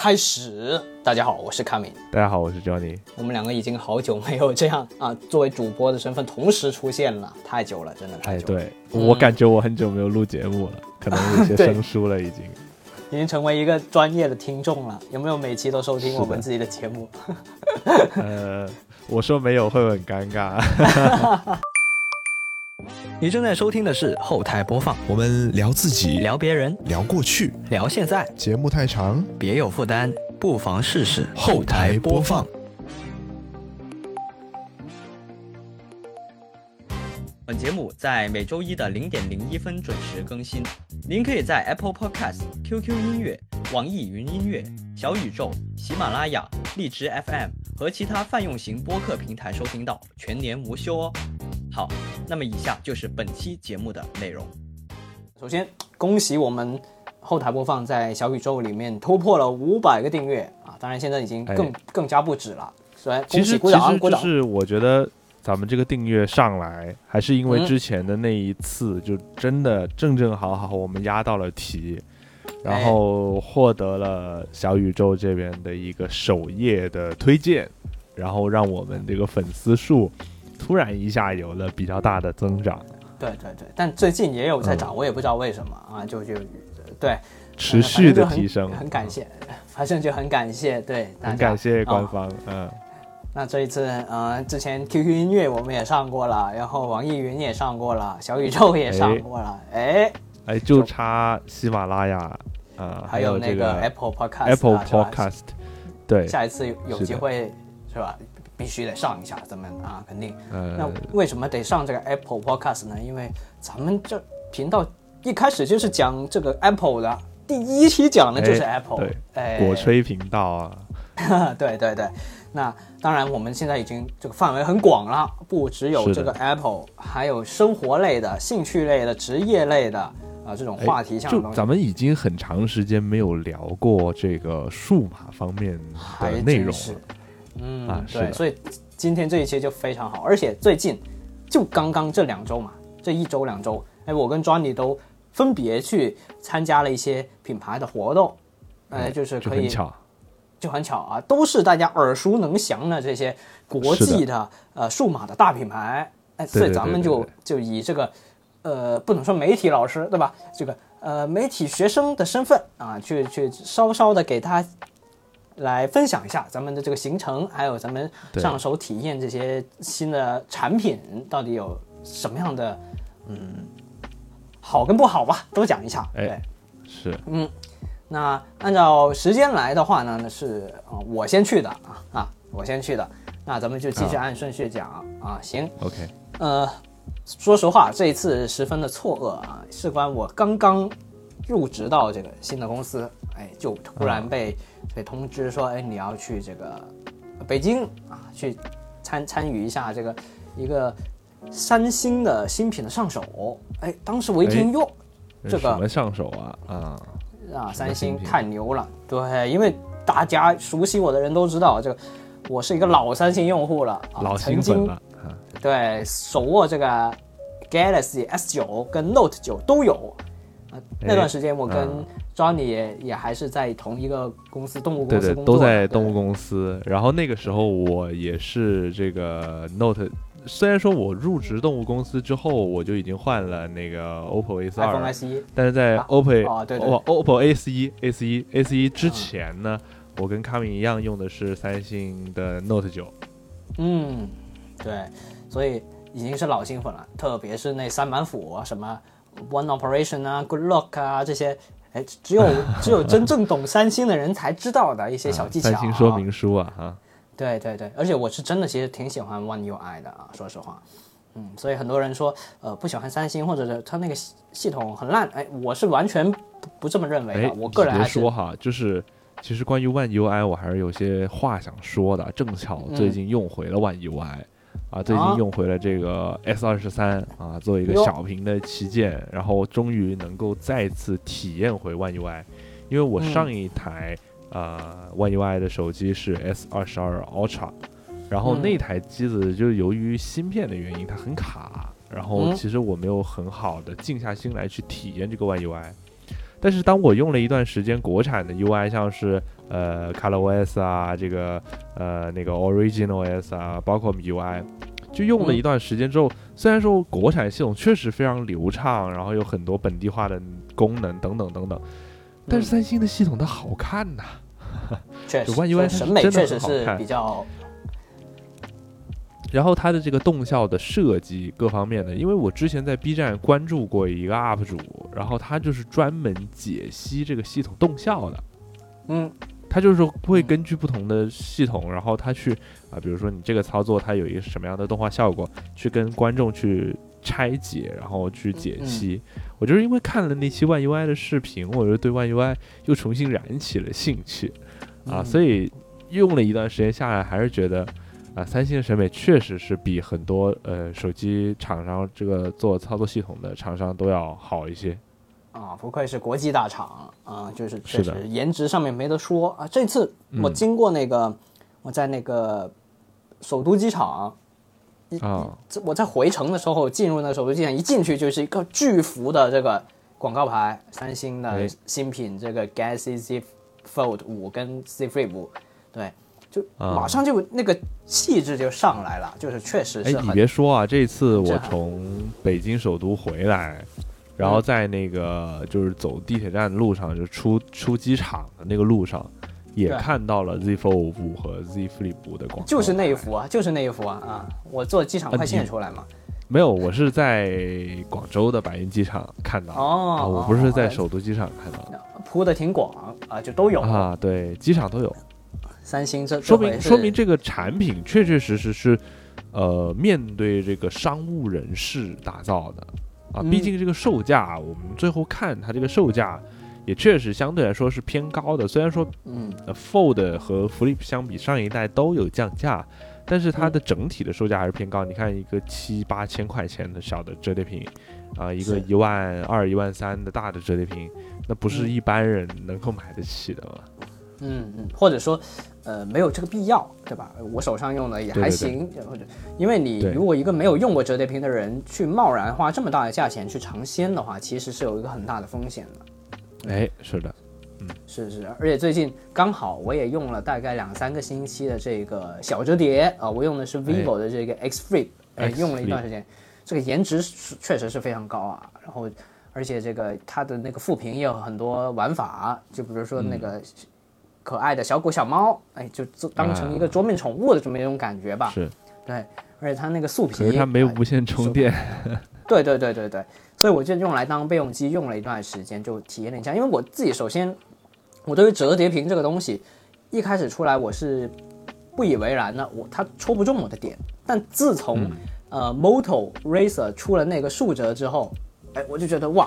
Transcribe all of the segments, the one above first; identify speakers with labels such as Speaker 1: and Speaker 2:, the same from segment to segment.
Speaker 1: 开始。大家好，我是卡米。
Speaker 2: 大家好，我是 Johnny。
Speaker 1: 我们两个已经好久没有这样啊，作为主播的身份同时出现了，太久了，真的太久。
Speaker 2: 了。对，我感觉我很久没有录节目了，可能有些 生疏了，已经。
Speaker 1: 已经成为一个专业的听众了。有没有每期都收听我们自己的节目？
Speaker 2: 呃，我说没有会很尴尬。
Speaker 1: 你正在收听的是后台播放，
Speaker 3: 我们聊自己，
Speaker 1: 聊别人，
Speaker 3: 聊过去，
Speaker 1: 聊现在。
Speaker 3: 节目太长，
Speaker 1: 别有负担，不妨试试
Speaker 3: 后台播放。
Speaker 1: 本节目在每周一的零点零一分准时更新。您可以在 Apple Podcast、QQ 音乐、网易云音乐、小宇宙、喜马拉雅、荔枝 FM 和其他泛用型播客平台收听到，全年无休哦。好，那么以下就是本期节目的内容。首先，恭喜我们后台播放在小宇宙里面突破了五百个订阅啊！当然，现在已经更更加不止了。所以，
Speaker 2: 其实
Speaker 1: 鼓掌，鼓
Speaker 2: 掌。就是我觉得咱们这个订阅上来，还是因为之前的那一次，就真的正正好好我们压到了题，然后获得了小宇宙这边的一个首页的推荐，然后让我们这个粉丝数。突然一下有了比较大的增长，
Speaker 1: 对对对，但最近也有在涨，我也不知道为什么啊，就就对。
Speaker 2: 持续的提升，
Speaker 1: 很感谢，反正就很感谢，对，
Speaker 2: 很感谢官方，嗯，
Speaker 1: 那这一次，呃，之前 QQ 音乐我们也上过了，然后网易云也上过了，小宇宙也上过了，哎。
Speaker 2: 哎，就差喜马拉雅，啊，
Speaker 1: 还
Speaker 2: 有
Speaker 1: 那个 Apple
Speaker 2: Podcast，Apple Podcast，对，
Speaker 1: 下一次有机会是吧？必须得上一下，咱们啊，肯定。那为什么得上这个 Apple Podcast 呢？因为咱们这频道一开始就是讲这个 Apple 的，第一期讲的就是 Apple，
Speaker 2: 对，果吹频道
Speaker 1: 啊。对对对，那当然我们现在已经这个范围很广了，不只有这个 Apple，还有生活类的、兴趣类的、职业类的啊这种话题。像
Speaker 2: 就咱们已经很长时间没有聊过这个数码方面的内容了。
Speaker 1: 嗯，对，所以今天这一期就非常好，而且最近就刚刚这两周嘛，这一周两周，哎，我跟 Johnny 都分别去参加了一些品牌的活动，哎，就是可以，就很巧啊，都是大家耳熟能详的这些国际的呃数码的大品牌，哎，所以咱们就就以这个呃不能说媒体老师对吧，这个呃媒体学生的身份啊，去去稍稍的给他。来分享一下咱们的这个行程，还有咱们上手体验这些新的产品到底有什么样的，嗯，好跟不好吧，都讲一下。
Speaker 2: 对，是，
Speaker 1: 嗯，那按照时间来的话呢，那是啊，我先去的啊啊，我先去的，那咱们就继续按顺序讲啊，行
Speaker 2: ，OK，
Speaker 1: 呃，说实话，这一次十分的错愕啊，事关我刚刚入职到这个新的公司，哎，就突然被。被通知说，哎，你要去这个北京啊，去参参与一下这个一个三星的新品的上手。哎，当时我一听，哟，这个
Speaker 2: 什么上手啊？啊
Speaker 1: 啊，三星太牛了。对，因为大家熟悉我的人都知道，这个我是一个老三星用户了，
Speaker 2: 老
Speaker 1: 曾经对，手握这个 Galaxy S 九跟 Note 九都有。啊，那段时间我跟 Johnny 也也还是在同一个公司动物公
Speaker 2: 司工作，都在动物公司。然后那个时候我也是这个 Note，虽然说我入职动物公司之后，我就已经换了那个 OPPO A 二但是在 OPPO
Speaker 1: 啊对
Speaker 2: 对，OPPO A 一 A 一 A 一之前呢，我跟卡米一样用的是三星的 Note 九。
Speaker 1: 嗯，对，所以已经是老新粉了，特别是那三板斧什么。One Operation 啊，Good Luck 啊，这些，哎，只有只有真正懂三星的人才知道的一些小技巧。
Speaker 2: 三星说明书啊，哈。
Speaker 1: 对对对，而且我是真的其实挺喜欢 One UI 的啊，说实话，嗯，所以很多人说，呃，不喜欢三星或者是它那个系统很烂，哎，我是完全不不这么认为的。我个人
Speaker 2: 别说哈，就是其实关于 One UI，我还是有些话想说的。正巧最近用回了 One UI。啊，最近用回了这个 S 二十三啊，作为一个小屏的旗舰，然后终于能够再次体验回 One UI，因为我上一台啊 One UI 的手机是 S 二十二 Ultra，然后那台机子就由于芯片的原因它很卡，然后其实我没有很好的静下心来去体验这个 One UI，但是当我用了一段时间国产的 UI，像是呃 ColorOS 啊，这个呃那个 OriginalOS 啊，包括 MIUI，就用了一段时间之后，虽然说国产系统确实非常流畅，然后有很多本地化的功能等等等等，但是三星的系统它好看呐，
Speaker 1: 确实
Speaker 2: ，One UI 它
Speaker 1: 审美
Speaker 2: 真的
Speaker 1: 确实是比较。
Speaker 2: 然后它的这个动效的设计各方面的，因为我之前在 B 站关注过一个 UP 主，然后他就是专门解析这个系统动效的。
Speaker 1: 嗯
Speaker 2: 他就是会根据不同的系统，然后他去啊，比如说你这个操作它有一个什么样的动画效果，去跟观众去拆解，然后去解析。我就是因为看了那期 One UI 的视频，我就对 One UI 又重新燃起了兴趣啊，
Speaker 1: 嗯
Speaker 2: 所以用了一段时间下来，还是觉得啊，三星的审美确实是比很多呃手机厂商这个做操作系统的厂商都要好一些。
Speaker 1: 啊，不愧是国际大厂啊，就是确实颜值上面没得说啊。这次我
Speaker 2: 嗯
Speaker 1: 经过那个，我在那个首都机场，
Speaker 2: 啊，
Speaker 1: 这我在回程的时候进入那个首都机场，一进去就是一个巨幅的这个广告牌，三星的
Speaker 2: 哎。
Speaker 1: 新品这个 Galaxy Z Fold 五跟 Z Flip 五，对，就
Speaker 2: 啊。
Speaker 1: 马上就那个气质就上来了，就是确实
Speaker 2: 哎，你别说啊，这次我从北京首都回来，然后在那个就是走地铁站的路上，就出出机场的那个路上，也看到了 Z Fold 五和 Z Flip 五的广告。
Speaker 1: 就是那一幅啊，就是那一幅啊啊！我坐机场快线出来嘛，
Speaker 2: 没有，我是在广州的白云机场看到。
Speaker 1: 哦
Speaker 2: 啊我不是在
Speaker 1: 哦
Speaker 2: 首都机场看到的
Speaker 1: 铺的挺广啊，就都有。
Speaker 2: 啊，对，机场都有，
Speaker 1: 三星这
Speaker 2: 说明说明这个产品确确实实是，呃，面对这个商务人士打造的毕竟这个售价，我们最后看它这个售价，也确实相对来说是偏高的。虽然说
Speaker 1: 嗯
Speaker 2: 呃 Fold 和 Flip 相比，上一代都有降价，但是它的整体的售价还是偏高。你看一个七八千块钱的小的折叠屏，啊，一个一万二、一万三的大的折叠屏，那不是
Speaker 1: 嗯
Speaker 2: 一般人能够买得起的嘛？
Speaker 1: 嗯嗯，或者说呃没有这个必要，对吧？我手上用的也还行，或者因为你如果一个没有用过折叠屏的人去贸然花这么大的价钱去尝鲜的话，其实是有一个很大的风险的。
Speaker 2: 哎，是的，
Speaker 1: 是是，而且最近刚好我也用了大概两三个星期的这个小折叠啊、我用的是 vivo 的这个 X Flip，哎用了一段时间，这个颜值确实是非常高啊。然后，而且这个它的那个副屏也有很多玩法，就比如说那个可爱的小狗小猫，哎，就做当成一个桌面宠物的这么一种感觉吧。
Speaker 2: 是。
Speaker 1: 对，而且它那个素
Speaker 2: 可
Speaker 1: 皮，
Speaker 2: 是它没无线充电，
Speaker 1: 对对对对对，所以我就用来当备用机用了一段时间，就体验了一下。因为我自己首先，我对于折叠屏这个东西，一开始出来我是不以为然的，我它戳不中我的点。但自从、
Speaker 2: 嗯
Speaker 1: 呃 Moto Racer 出了那个竖折之后，哎，我就觉得哇，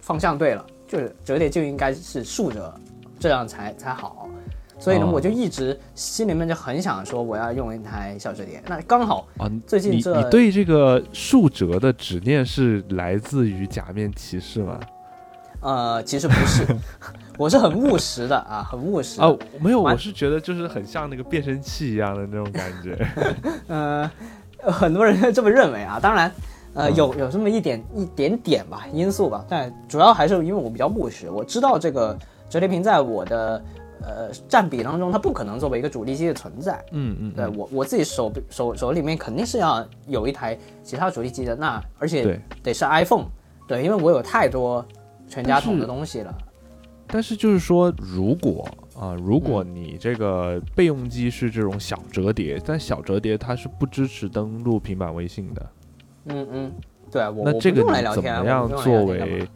Speaker 1: 方向对了，就是折叠就应该是竖折，这样才才好。所以呢，
Speaker 2: 哦
Speaker 1: 我就一直心里面就很想说，我要用一台小折叠。那刚好
Speaker 2: 啊，
Speaker 1: 最近这
Speaker 2: 你你对这个竖折的执念是来自于假面骑士吗？
Speaker 1: 呃，其实不是，我是很务实的啊，很务实哦
Speaker 2: 啊，没有，我是觉得就是很像那个变声器一样的那种感觉。
Speaker 1: 呃，很多人 这么认为啊。当然，呃，
Speaker 2: 嗯
Speaker 1: 有有这么一点一点点吧因素吧，但主要还是因为我比较务实，我知道这个折叠屏在我的呃占比当中，它不可能作为一个主力机的存在。
Speaker 2: 嗯嗯，嗯
Speaker 1: 对我我自己手手手里面肯定是要有一台其他主力机的，那而且
Speaker 2: 对。
Speaker 1: 得是 iPhone，对，因为我有太多全家桶的东西了。
Speaker 2: 但是就是说，如果啊，如果
Speaker 1: 嗯
Speaker 2: 你这个备用机是这种小折叠，但小折叠它是不支持登录平板微信的，
Speaker 1: 嗯嗯，对我
Speaker 2: 那这个怎
Speaker 1: 聊天啊，
Speaker 2: 么样作为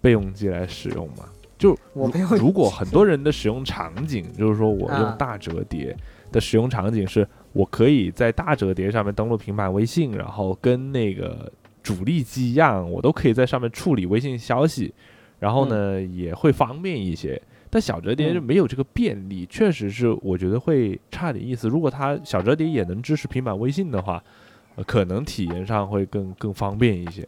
Speaker 2: 备用机来使用嘛？就
Speaker 1: 我
Speaker 2: 如果很多人的使用场景，就是说我用
Speaker 1: 啊
Speaker 2: 大折叠的使用场景是，我可以在大折叠上面登录平板微信，然后跟那个主力机一样，我都可以在上面处理微信消息，然后呢、也会方便一些。但小折叠就
Speaker 1: 嗯
Speaker 2: 没有这个便利，确实是我觉得会差点意思。如果它小折叠也能支持平板微信的话，呃可能体验上会更更方便一些。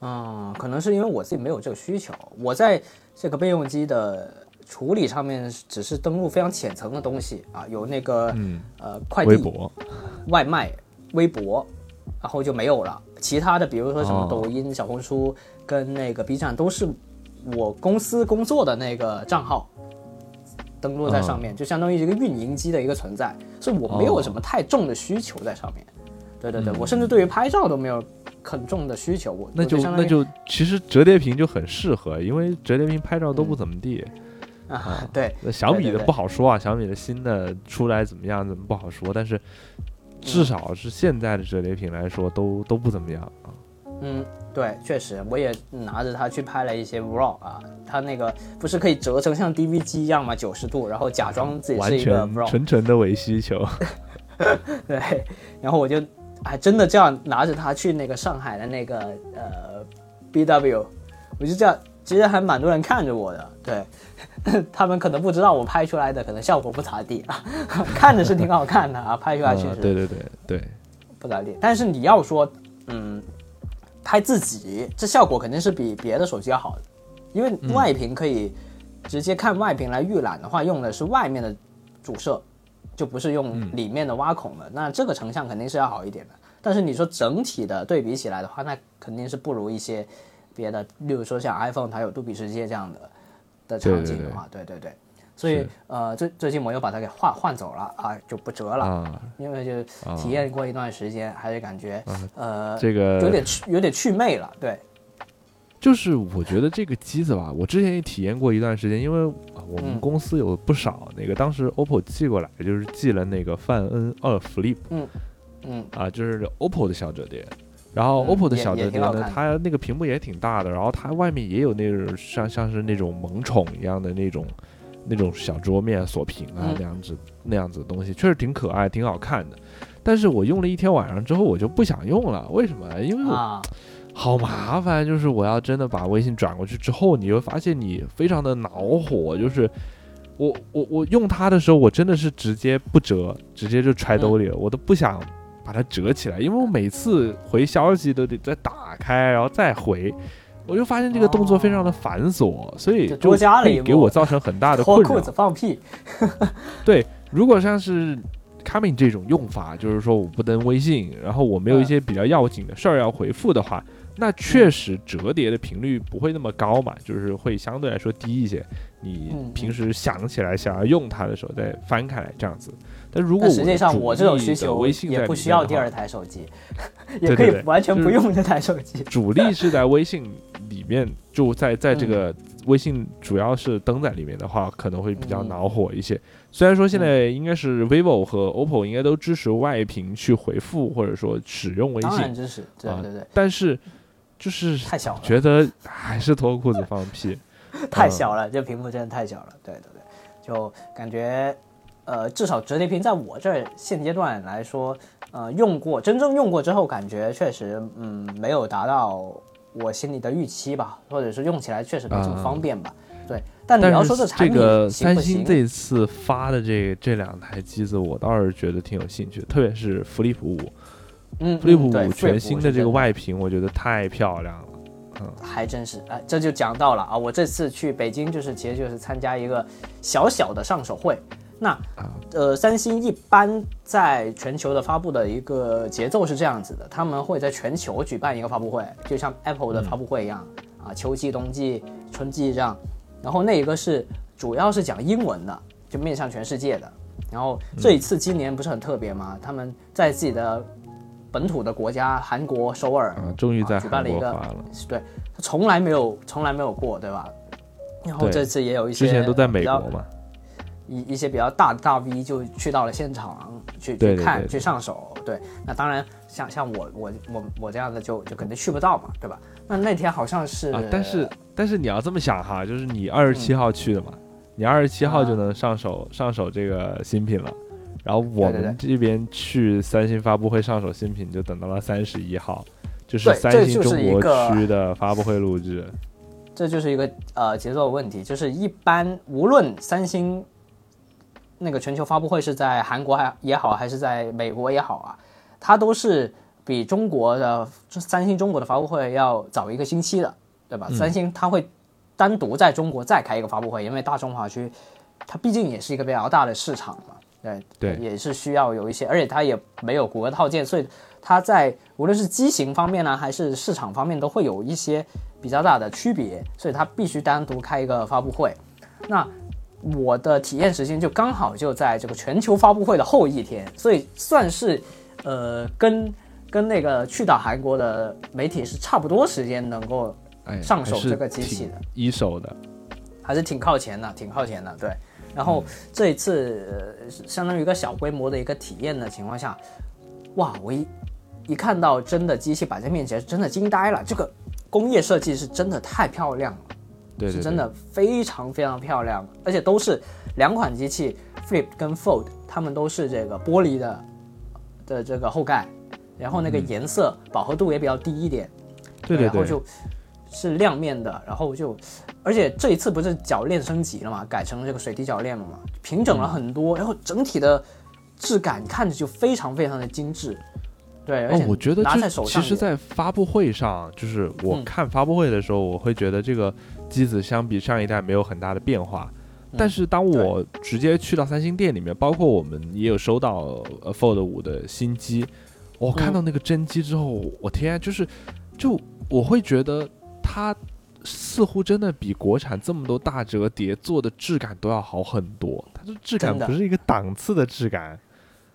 Speaker 1: 嗯，可能是因为我自己没有这个需求，我在这个备用机的处理上面只是登录非常浅层的东西啊，有那个、
Speaker 2: 嗯，
Speaker 1: 呃快递、外卖、微博，然后就没有了。其他的，比如说什么
Speaker 2: 哦
Speaker 1: 抖音、小红书跟那个 B 站，都是我公司工作的那个账号登录在上面，就相当于一个运营机的一个存在，所以我没有什么太重的需求在上面。对对对，我甚至对于拍照都没有很重的需求。我
Speaker 2: 那就那就其实折叠屏就很适合，因为折叠屏拍照都不怎么地。
Speaker 1: 啊，对，
Speaker 2: 那小米的不好说啊，小米的新的出来怎么样，怎么不好说，但是至少是现在的折叠屏来说，都都不怎么样啊。
Speaker 1: 嗯，对，确实，我也拿着它去拍了一些 vlog 啊，它那个不是可以折成像 DV 机一样嘛，九十度，然后假装自己是一个 vlog，
Speaker 2: 纯纯的伪需求。
Speaker 1: 对，然后我就还真的这样拿着它去那个上海的那个呃 BW，我就这样，其实还蛮多人看着我的，对。他们可能不知道我拍出来的可能效果不咋地啊，看着是挺好看的啊，拍出来确实
Speaker 2: 对对对对
Speaker 1: 不咋地。但是你要说嗯拍自己，这效果肯定是比别的手机要好的，因为外屏可以直接看外屏来预览的话，用的是外面的主摄，就不是用里面的挖孔的，那这个成像肯定是要好一点的。但是你说整体的对比起来的话，那肯定是不如一些别的，例如说像 iPhone 它有杜比世界这样的。的场景的话，对对对，所以呃，最最近我又把它给换换走了啊，就不折了，因为就体验过一段时间，还是感觉呃，
Speaker 2: 这个
Speaker 1: 有点去有点去魅了，对。
Speaker 2: 就是我觉得这个机子吧，我之前也体验过一段时间，因为我们公司有不少那个当时 OPPO 寄过来，就是寄了那个范恩二 Flip，
Speaker 1: 嗯嗯
Speaker 2: 啊，就是 OPPO 的小折叠。然后 OPPO 的小折叠呢，它那个屏幕也挺大的，然后它外面也有那种像像是那种萌宠一样的那种那种小桌面锁屏啊那样子那样子的东西，确实挺可爱，挺好看的。但是我用了一天晚上之后，我就不想用了。为什么？因为我好麻烦，就是我要真的把微信转过去之后，你会发现你非常的恼火。就是我我我用它的时候，我真的是直接不折，直接就揣兜里了，我都不想。把它折起来，因为我每次回消息都得再打开，然后再回，我就发现这个动作非常的繁琐，所以给我造成很大的困扰。
Speaker 1: 脱裤子放屁。
Speaker 2: 对，如果像是 coming 这种用法，就是说我不登微信，然后我没有一些比较要紧的事儿要回复的话，那确实折叠的频率不会那么高嘛，就是会相对来说低一些。你平时想起来想要用它的时候再翻开来这样子。但如果
Speaker 1: 实际上我这种需求也不需要第二台手机 也可以完全不用这台手机。
Speaker 2: 主力是在微信里面，就在在这个微信主要是登在里面的话，可能会比较恼火一些。虽然说现在应该是 vivo 和 oppo 应该都支持外屏去回复或者说使用微信，当
Speaker 1: 然支持，对对对。
Speaker 2: 但是就是
Speaker 1: 太小了，
Speaker 2: 觉得还是脱裤子放屁，
Speaker 1: 太小了，这屏幕真的太小了。对对对，就感觉。呃，至少折叠屏在我这儿现阶段来说，呃，用过真正用过之后，感觉确实，嗯，没有达到我心里的预期吧，或者是用起来确实没这么方便吧。对，但你要说
Speaker 2: 这
Speaker 1: 产
Speaker 2: 品这三星这次发的这这两台机子，我倒是觉得挺有兴趣，特别是福利普五，
Speaker 1: 嗯，
Speaker 2: 福利普五全新的这个外屏，我觉得太漂亮了，嗯，
Speaker 1: 还真是，哎，这就讲到了啊，我这次去北京，就是其实就是参加一个小小的上手会。那，呃，三星一般在全球的发布的一个节奏是这样子的，他们会在全球举办一个发布会，就像 Apple 的发布会一样，啊，秋季、冬季、春季这样。然后那一个是主要是讲英文的，就面向全世界的。然后这一次今年不是很特别吗？他们在自己的本土的国家韩国首尔，
Speaker 2: 终于在
Speaker 1: 举办了一个，对，他从来没有从来没有过，对吧？然后这次也有一些
Speaker 2: 之前都在美国嘛。
Speaker 1: 一一些比较大的大 V 就去到了现场去去看去上手，对，那当然像像我我我我这样的就就肯定去不到嘛，对吧？那那天好像是，
Speaker 2: 但是但是你要这么想哈，就是你二十七号去的嘛，你二十七号就能上手上手这个新品了，然后我们这边去三星发布会上手新品就等到了三十一号，就是三星中国区的发布会录制，
Speaker 1: 这就是一个呃节奏问题，就是一般无论三星。那个全球发布会是在韩国还也好，还是在美国也好啊，它都是比中国的三星中国的发布会要早一个星期的，对吧？三星它会单独在中国再开一个发布会，因为大中华区它毕竟也是一个比较大的市场嘛，对
Speaker 2: 对
Speaker 1: 也是需要有一些，而且它也没有谷歌套件，所以它在无论是机型方面呢，还是市场方面都会有一些比较大的区别，所以它必须单独开一个发布会。那我的体验时间就刚好就在这个全球发布会的后一天，所以算是呃跟跟那个去到韩国的媒体是差不多时间能够
Speaker 2: 哎，
Speaker 1: 上手这个机器
Speaker 2: 挺
Speaker 1: 的
Speaker 2: 一手的，
Speaker 1: 还是挺靠前的，挺靠前的，对。然后这一次、呃、相当于一个小规模的一个体验的情况下，哇，我一一看到真的机器摆在面前，真的惊呆了。这个工业设计是真的太漂亮了，
Speaker 2: 对对对，
Speaker 1: 是真的非常非常漂亮，而且都是两款机器，Flip 跟 Fold，它们都是这个玻璃的的这个后盖，然后那个颜色饱和度也比较低一点，
Speaker 2: 对对对，
Speaker 1: 然后就是亮面的，然后就，而且这一次不是铰链升级了嘛，改成这个水滴铰链了嘛，平整了很多，然后整体的质感看着就非常非常的精致，对，而且，
Speaker 2: 哦我觉得
Speaker 1: 拿在手上也
Speaker 2: 其实，在发布会上，就是我
Speaker 1: 嗯
Speaker 2: 看发布会的时候，我会觉得这个机子相比上一代没有很大的变化。
Speaker 1: 嗯。
Speaker 2: 但是当我直接去到三星店里面，包括我们也有收到呃 Fold 五的新机，我看到那个真机之后，我天啊，就是就我会觉得它似乎真的比国产这么多大折叠做的质感都要好很多。它的质感不是一个档次的质感。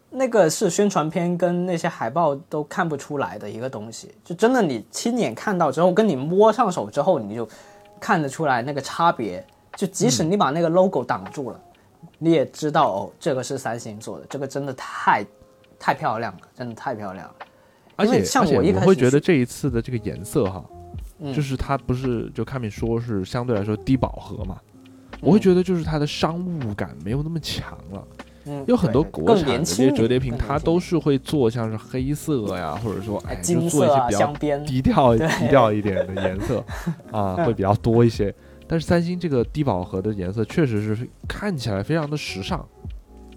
Speaker 1: 那个是宣传片跟那些海报都看不出来的一个东西，就真的你亲眼看到之后，跟你摸上手之后，你就看得出来那个差别。就即使你把那个 logo 挡住了，你也知道哦，这个是三星做的，这个真的太太漂亮了，真的太漂亮了。
Speaker 2: 而且
Speaker 1: 像我一开始
Speaker 2: 会觉得这一次的这个颜色哈，
Speaker 1: 嗯。
Speaker 2: 就是它不是就看米说是相对来说低饱和嘛，我会觉得就是它的商务感没有那么强了。
Speaker 1: 嗯，
Speaker 2: 有很多国产的这些折叠屏，它都是会做像是黑色呀，或者说哎就做一些比较，低调低调一点的颜色 啊，会比较多一些。但是三星这个低饱和的颜色确实是看起来非常的时尚。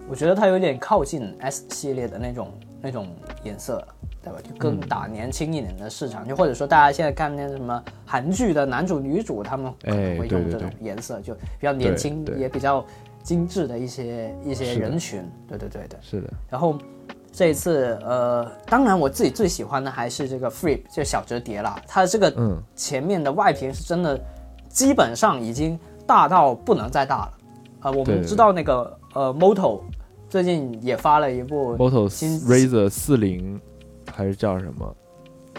Speaker 1: 我觉得它有点靠近 S 系列的那种那种颜色，对吧？就更
Speaker 2: 嗯
Speaker 1: 打年轻一点的市场，就或者说大家现在看那什么韩剧的男主女主，他们可能会用这种颜色，就比较年轻，也比较精致的一些一些人群。对对对对。
Speaker 2: 是的，
Speaker 1: 然后这一次，呃，当然我自己最喜欢的还是这个 Flip，就小折叠啦。它这个
Speaker 2: 嗯，
Speaker 1: 前面的外屏是真的，基本上已经大到不能再大了。呃，我们知道那个呃 Moto 最近也发了一部
Speaker 2: Moto
Speaker 1: 新
Speaker 2: Razr 四零还是叫什么？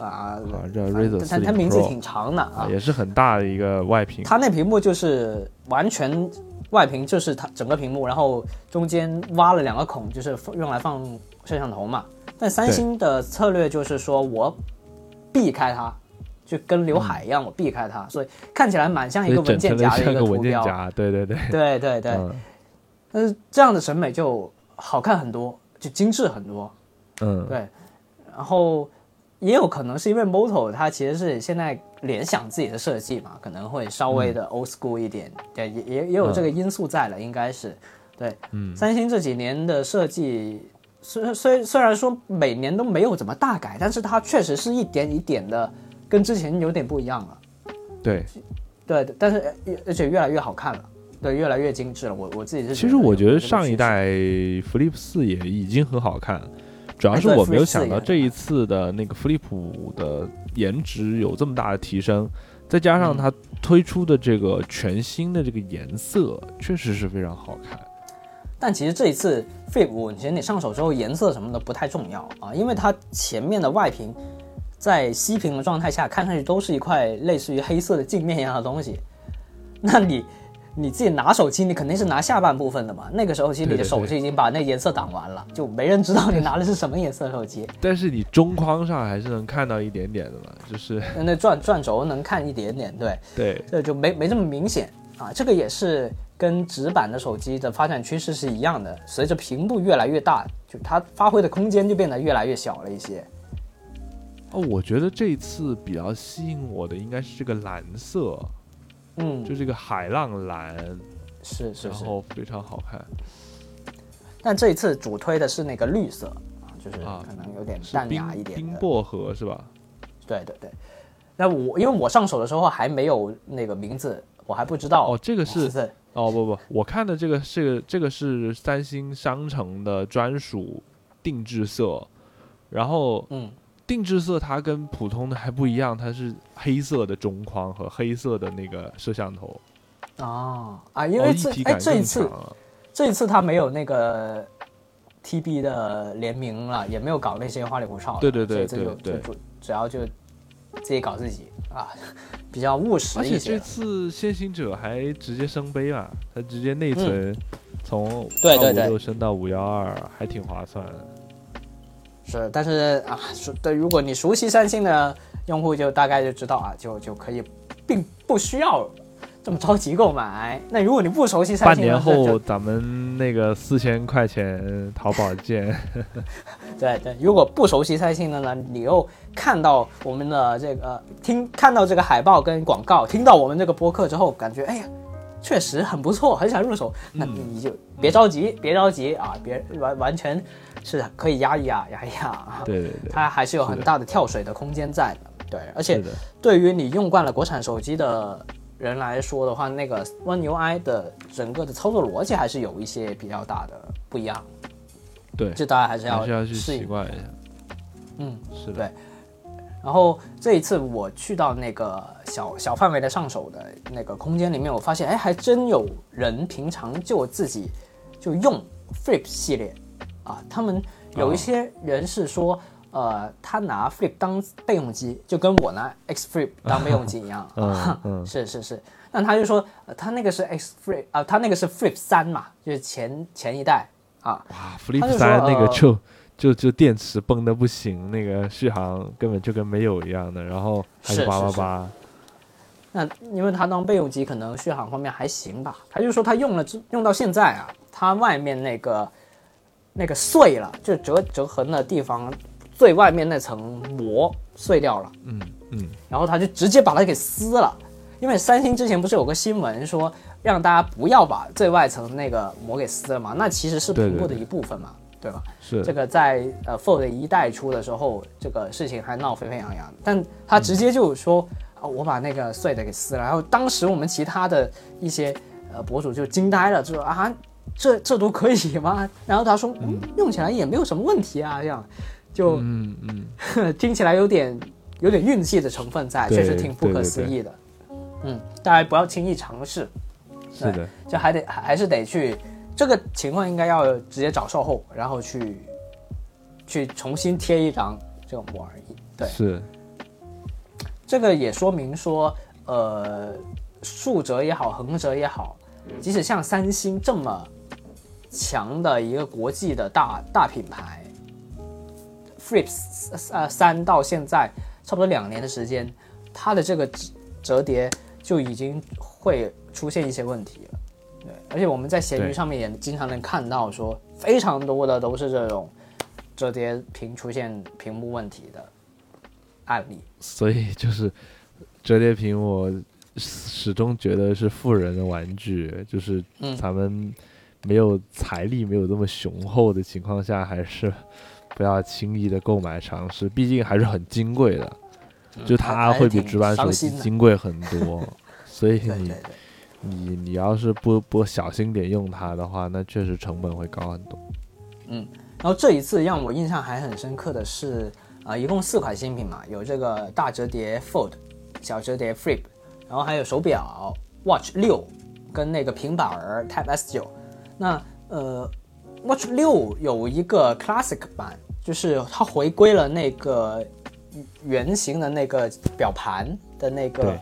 Speaker 1: 啊，
Speaker 2: 好像叫 Razr
Speaker 1: 正它
Speaker 2: 四零
Speaker 1: 它名字挺长的啊。
Speaker 2: 也是很大的一个外屏。
Speaker 1: 它那屏幕就是完全外屏，就是它整个屏幕，然后中间挖了两个孔，就是用来放摄像头嘛。但三星的策略就是说我避开它，就跟刘海一样，我避开它，所以看起来蛮像一个文件夹的
Speaker 2: 一个
Speaker 1: 图标。
Speaker 2: 文件夹，对对对，
Speaker 1: 对对对，
Speaker 2: 嗯
Speaker 1: 但是这样的审美就好看很多，就精致很多。
Speaker 2: 嗯，
Speaker 1: 对，然后也有可能是因为 Moto 它其实是现在联想自己的设计嘛，可能会稍微的 old school 一点，对，也也也有这个因素在了，应该是对。
Speaker 2: 嗯，
Speaker 1: 三星这几年的设计，虽虽虽然说每年都没有怎么大改，但是它确实是一点一点的跟之前有点不一样了。
Speaker 2: 对。
Speaker 1: 对，但是呃而且越来越好看了，对，越来越精致了。我我自己是
Speaker 2: 其实我觉得上一代 Flip 四也已经很好看，主要是我没有想到这一次的那个 Flip 五的颜值有这么大的提升，再加上
Speaker 1: 嗯
Speaker 2: 它推出的这个全新的这个颜色，确实是非常好看。
Speaker 1: 但其实这一次 Flip 五，其实你上手之后颜色什么的不太重要啊，因为它前面的外屏在熄屏的状态下，看上去都是一块类似于黑色的镜面一样的东西。那你你自己拿手机，你肯定是拿下半部分的嘛。那个时候其实你的手就已经把那颜色挡完了，就没人知道你拿的是什么颜色手机。
Speaker 2: 但是你中框上还是能看到一点点的嘛，就是
Speaker 1: 那转转轴能看一点点，对，
Speaker 2: 对
Speaker 1: 这就没没这么明显啊。这个也是跟直板的手机的发展趋势是一样的，随着屏幕越来越大，就它发挥的空间就变得越来越小了一些。
Speaker 2: 哦，我觉得这一次比较吸引我的应该是这个蓝色，
Speaker 1: 嗯，
Speaker 2: 就这个海浪蓝，然
Speaker 1: 是是然。
Speaker 2: 后非常好看。
Speaker 1: 但这一次主推的是那个绿色啊，就是
Speaker 2: 啊
Speaker 1: 可能有点淡雅一点的。
Speaker 2: 冰薄荷是吧？
Speaker 1: 对对对。那我因为我上手的时候还没有那个名字，我还不知道。
Speaker 2: 哦，这个是
Speaker 1: 是
Speaker 2: 哦不不，我看的这个是这个是三星商城的专属定制色，然后
Speaker 1: 嗯，
Speaker 2: 定制色它跟普通的还不一样，它是黑色的中框和黑色的那个摄像头，
Speaker 1: 哦啊，因
Speaker 2: 哦
Speaker 1: 为这哎这一次。这一次它没有那个 TB 的联名了，也没有搞那些花里胡哨的，
Speaker 2: 对对对对对
Speaker 1: 就主主要就自己搞自己啊，比较务实
Speaker 2: 而且这。次先行者还直接升杯嘛，它直接内存从
Speaker 1: 嗯对对对
Speaker 2: 二五六升到五幺二，还挺划算的。
Speaker 1: 是，但是啊，熟对，如果你熟悉三星的用户，就大概就知道啊，就就可以，并不需要这么着急购买。那如果你不熟悉三
Speaker 2: 半
Speaker 1: 星半，
Speaker 2: 年后咱们那个四千块钱淘宝见，
Speaker 1: 对对，如果不熟悉三星的呢，你又看到我们的这个听看到这个海报跟广告，听到我们这个播客之后，感觉哎呀，确实很不错，很想入手，那
Speaker 2: 嗯
Speaker 1: 你就别着急，别着急啊，别完完全是可以压一压压一压啊，
Speaker 2: 对对对，
Speaker 1: 它还是有很大的跳水的空间在的。对，而且，对于你用惯了国产手机的人来说的话，那个 One UI 的整个的操作逻辑还是有一些比较大的不一样，
Speaker 2: 对，
Speaker 1: 这大家还是
Speaker 2: 还是要去。习惯一下。
Speaker 1: 嗯，
Speaker 2: 是的。
Speaker 1: 对，然后这一次我去到那个小小范围的上手的那个空间里面，我发现，哎，还真有人平常就自己就用 Flip 系列啊，他们有一些人是说。呃，他拿 Flip 当备用机，就跟我拿 X Flip 当备用机一样。
Speaker 2: 嗯嗯
Speaker 1: 是是是。那他就说，呃他那个是 X Flip 啊、他那个是 Flip 三嘛，就是前前一代啊。
Speaker 2: 哇，Flip 三那个
Speaker 1: 呃
Speaker 2: 就就就电池崩的不行，那个续航根本就跟没有一样的，然后还
Speaker 1: 是
Speaker 2: 八八八，
Speaker 1: 那因为它当备用机，可能续航方面还行吧。他就说他用了之用到现在啊，它外面那个那个碎了，就折折痕的地方，最外面那层膜碎掉了，
Speaker 2: 嗯嗯，
Speaker 1: 然后他就直接把它给撕了。因为三星之前不是有个新闻说让大家不要把最外层那个膜给撕了嘛？那其实是屏幕的一部分嘛，对吧？
Speaker 2: 是
Speaker 1: 这个在呃 Fold 一代出的时候，这个事情还闹沸沸扬扬，但他直接就说啊、我把那个碎的给撕了。然后当时我们其他的一些呃博主就惊呆了，就说啊，这这都可以吗？然后他说，嗯，用起来也没有什么问题啊，这样就、
Speaker 2: 嗯嗯，
Speaker 1: 听起来有点有点运气的成分在，确实挺不可思议的。嗯，大家不要轻易尝试，
Speaker 2: 是的，
Speaker 1: 就还得还还是得去这个情况应该要直接找售后，然后去去重新贴一张这个膜而已。对，
Speaker 2: 是
Speaker 1: 这个也说明说，呃，竖折也好，横折也好，即使像三星这么强的一个国际的大大品牌，Flips 呃三到现在差不多两年的时间，它的这个折折叠就已经会出现一些问题了。对，而且我们在闲鱼上面也经常能看到说，非常多的都是这种折叠屏出现屏幕问题的案例。
Speaker 2: 所以就是折叠屏，我始终觉得是富人的玩具，就是
Speaker 1: 嗯
Speaker 2: 咱们没有财力没有这么雄厚的情况下，还是不要轻易的购买尝试，毕竟还是很金贵的，就它会比直板手机金贵很多，所以你
Speaker 1: 对对对。
Speaker 2: 你你要是不不小心点用它的话，那确实成本会高很多。
Speaker 1: 嗯然后这一次让我印象还很深刻的是，呃，一共四款新品嘛，有这个大折叠 Fold、小折叠 Flip，然后还有手表 Watch 六跟那个平板儿 Type S 九。那呃，Watch 六有一个 Classic 版，就是它回归了那个圆形的那个表盘的那个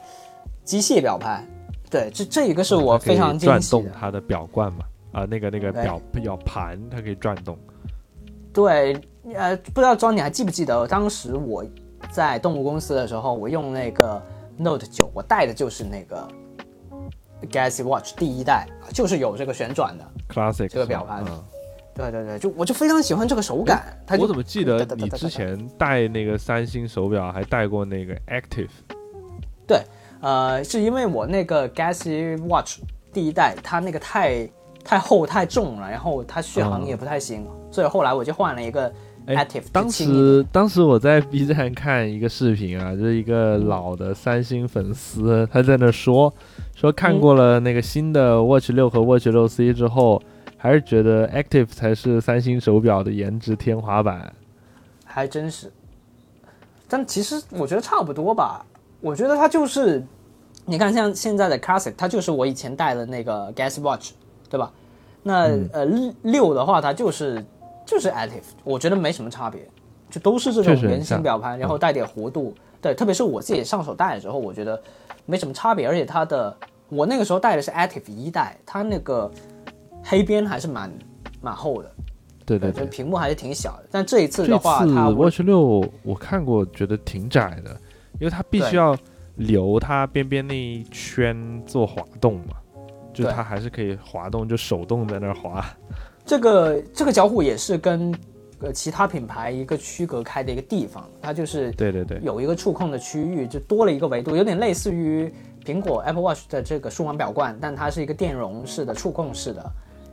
Speaker 1: 机械表盘。对，这这一个是我非常惊
Speaker 2: 转
Speaker 1: 喜的。
Speaker 2: 动它的表冠嘛，啊，那个那个表表盘它可以转动。
Speaker 1: 对，呃，不知道庄你还记不记得，当时我在动物公司的时候，我用那个 Note 九，我带的就是那个 Galaxy Watch 第一代，就是有这个旋转的。
Speaker 2: Classic
Speaker 1: 这个表盘
Speaker 2: 嗯
Speaker 1: 对对对，就我就非常喜欢这个手感。
Speaker 2: 我怎么记得你之前戴那个三星手表还戴过那个 Active？
Speaker 1: 呃，是因为我那个 Galaxy Watch 第一代，它那个太太厚太重了，然后它续航
Speaker 2: 嗯
Speaker 1: 也不太行，所以后来我就换了一个 Active
Speaker 2: 当时当时我在 B 站看一个视频啊，就是一个老的三星粉丝，他在那说说看过了那个新的 Watch 六和 Watch 六 C 之后，还是觉得 Active 才是三星手表的颜值天花板。
Speaker 1: 还真是，但其实我觉得差不多吧。我觉得它就是，你看像现在的 Classic，它就是我以前戴的那个 Gas Watch，对吧？那呃六的话，它就是就是 Active，我觉得没什么差别，就都是这种圆形表盘，然后带点弧度。对，特别是我自己上手戴的时候，我觉得没什么差别。而且它的，我那个时候戴的是 Active 一代，它那个黑边还是蛮蛮厚的。
Speaker 2: 对对对，
Speaker 1: 屏幕还是挺小的。但这一次的话，它
Speaker 2: Watch 六我看过，觉得挺窄的，因为它必须要留它边边那一圈做滑动嘛。就它还是可以滑动，就手动在那儿滑。
Speaker 1: 这个这个交互也是跟呃其他品牌一个区隔开的一个地方，它就是
Speaker 2: 对对对，
Speaker 1: 有一个触控的区域，就多了一个维度，有点类似于苹果 Apple Watch 的这个数码表冠，但它是一个电容式的触控式的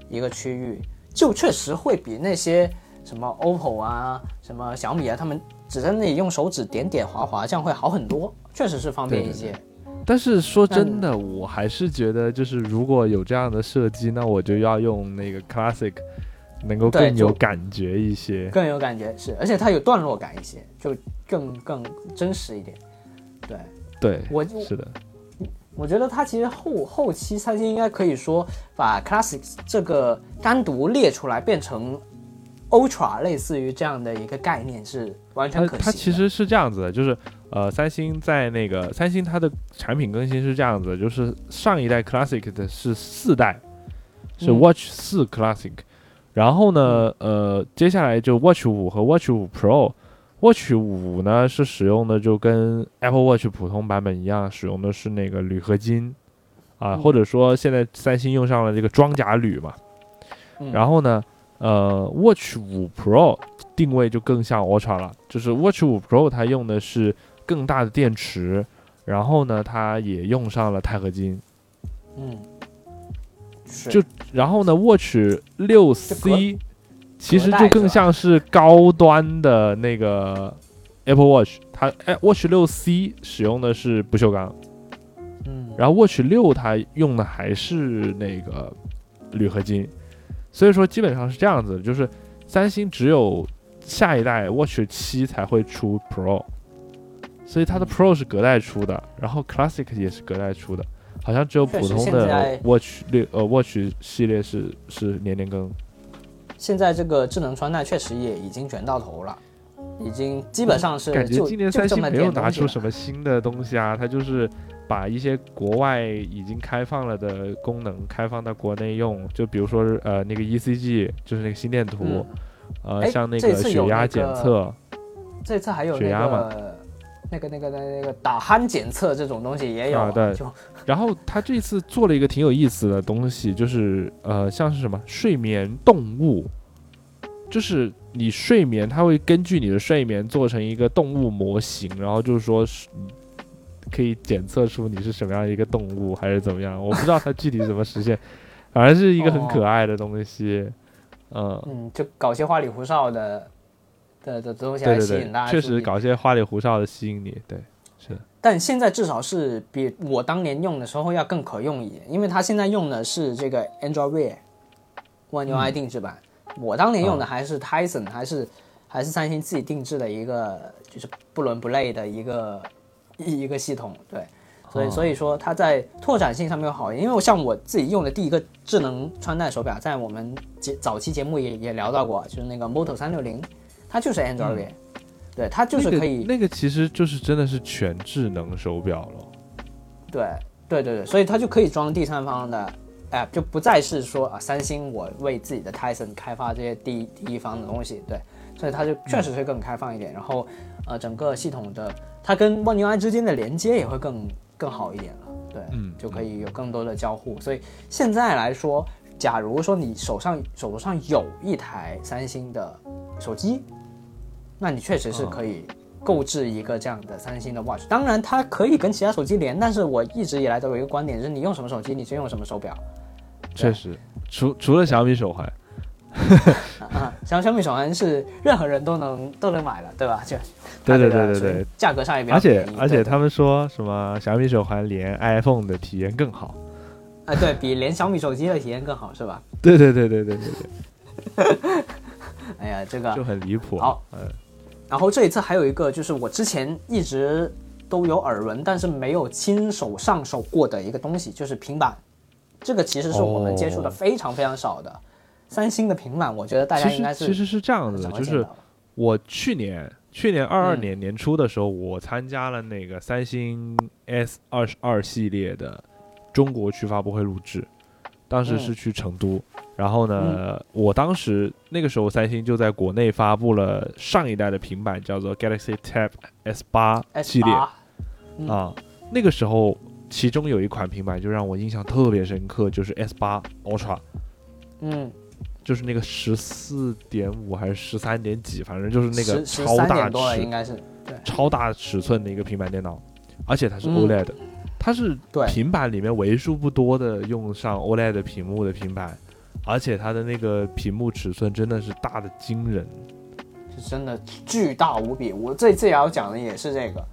Speaker 1: 一个区域，就确实会比那些什么 OPPO 啊、什么小米啊，他们只在那里用手指点点滑滑，这样会好很多，确实是方便一些。
Speaker 2: 但是说真的，我还是觉得，就是如果有这样的设计，那我就要用那个 Classic，能够更有感觉一些，
Speaker 1: 更有感觉是，而且它有段落感一些，就更更真实一点。对。
Speaker 2: 对，
Speaker 1: 我
Speaker 2: 是的，
Speaker 1: 我觉得它其实后后期三星应该可以说把 Classic 这个单独列出来，变成 Ultra，类似于这样的一个概念是完全可行。
Speaker 2: 它其实是这样子的，就是。呃，三星在那个三星它的产品更新是这样子，就是上一代 Classic 的是四代，是 Watch 四 Classic，然后呢，呃，接下来就 Watch 五和 Watch 五 Pro，Watch 五呢是使用的就跟 Apple Watch 普通版本一样，使用的是那个铝合金，啊，或者说现在三星用上了这个装甲铝嘛，然后呢，呃，Watch 五 Pro 定位就更像 Ultra 了，就是 Watch 五 Pro 它用的是。更大的电池，然后呢，它也用上了钛合金。
Speaker 1: 嗯，
Speaker 2: 就然后呢，Watch 六 C 其实就更像是高端的那个 Apple Watch，它哎，Watch 六 C 使用的是不锈钢。
Speaker 1: 嗯，
Speaker 2: 然后 Watch 六它用的还是那个铝合金，所以说基本上是这样子，就是三星只有下一代 Watch 七才会出 Pro。所以它的 Pro 是隔代出的，然后 Classic 也是隔代出的，好像只有普通的 Watch 六呃 Watch 系列是是年年更。
Speaker 1: 现在这个智能穿戴确实也已经卷到头了，已经基本上是
Speaker 2: 感觉今年三星没有拿出什么新的东西啊，它就是把一些国外已经开放了的功能开放到国内用，就比如说呃那个 ECG 就是那个心电图，呃像那个血压检测，
Speaker 1: 这次还有血压嘛。那个、那个、那、那个打鼾检测这种东西也有，
Speaker 2: 对。然后他这次做了一个挺有意思的东西，就是呃，像是什么睡眠动物，就是你睡眠，它会根据你的睡眠做成一个动物模型，然后就是说是可以检测出你是什么样一个动物，还是怎么样？我不知道它具体怎么实现，反正是一个很可爱的东西。嗯
Speaker 1: 嗯，就搞些花里胡哨的。的的东西来吸引大家，
Speaker 2: 确实搞些花里胡哨的吸引你，对，是。
Speaker 1: 但现在至少是比我当年用的时候要更可用一点，因为它现在用的是这个 Android Wear One UI 定制版，我当年用的还是 Tyson，还是还是三星自己定制的一个，就是不伦不类的一个一一个系统，对。所以所以说它在拓展性上面好一点，因为我像我自己用的第一个智能穿戴手表，在我们节早期节目也也聊到过，就是那个 Moto 三六零。它就是 Android，对，它就是可以。
Speaker 2: 那个其实就是真的是全智能手表了。
Speaker 1: 对，对对对，所以它就可以装第三方的 App，就不再是说啊，三星我为自己的 Tyson 开发这些第第一方的东西，对，所以它就确实是更开放一点。然后，呃，整个系统的它跟 One UI 之间的连接也会更更好一点了，对，
Speaker 2: 嗯，
Speaker 1: 就可以有更多的交互。所以现在来说，假如说你手上手头上有一台三星的手机。那你确实是可以购置一个这样的三星的 watch，当然它可以跟其他手机连，但是我一直以来都有一个观点，就是你用什么手机，你就用什么手表。
Speaker 2: 确实，除除了小米手环，
Speaker 1: 啊，小小米手环是任何人都能都能买的，对吧？就
Speaker 2: 对对对对对
Speaker 1: 价格上也比较
Speaker 2: 而且而且
Speaker 1: 对
Speaker 2: 他们说什么小米手环连 iPhone 的体验更好。
Speaker 1: 啊，对比连小米手机的体验更好，是吧？
Speaker 2: 对对对对对对
Speaker 1: 哎呀，这个，
Speaker 2: 就很离谱。
Speaker 1: 好，
Speaker 2: 嗯，
Speaker 1: 然后这一次还有一个，就是我之前一直都有耳闻，但是没有亲手上手过的一个东西，就是平板。这个其实是我们接触的
Speaker 2: 哦
Speaker 1: 非常非常少的。三星的平板，我觉得大家应该是
Speaker 2: 实其实是这样子的，就是我去年去年二二
Speaker 1: 嗯
Speaker 2: 年年初的时候，我参加了那个三星 S 二十二系列的中国区发布会录制，当时
Speaker 1: 嗯
Speaker 2: 是去成都。然后呢，我当时那个时候三星就在国内发布了上一代的平板，叫做 Galaxy Tab S 八系列啊。那个时候，其中有一款平板就让我印象特别深刻，就是 S 八 Ultra。
Speaker 1: 嗯，
Speaker 2: 就是那个十四点五还是十三点几，反正就是那个超大尺
Speaker 1: 应该是对
Speaker 2: 超大尺寸的一个平板电脑，而且它是
Speaker 1: 嗯
Speaker 2: OLED，、它是
Speaker 1: 对
Speaker 2: 平板里面为数不多的用上 OLED 屏幕的平板，而且它的那个屏幕尺寸真的是大的惊人。
Speaker 1: 是真的巨大无比。我这次也要讲的也是这个，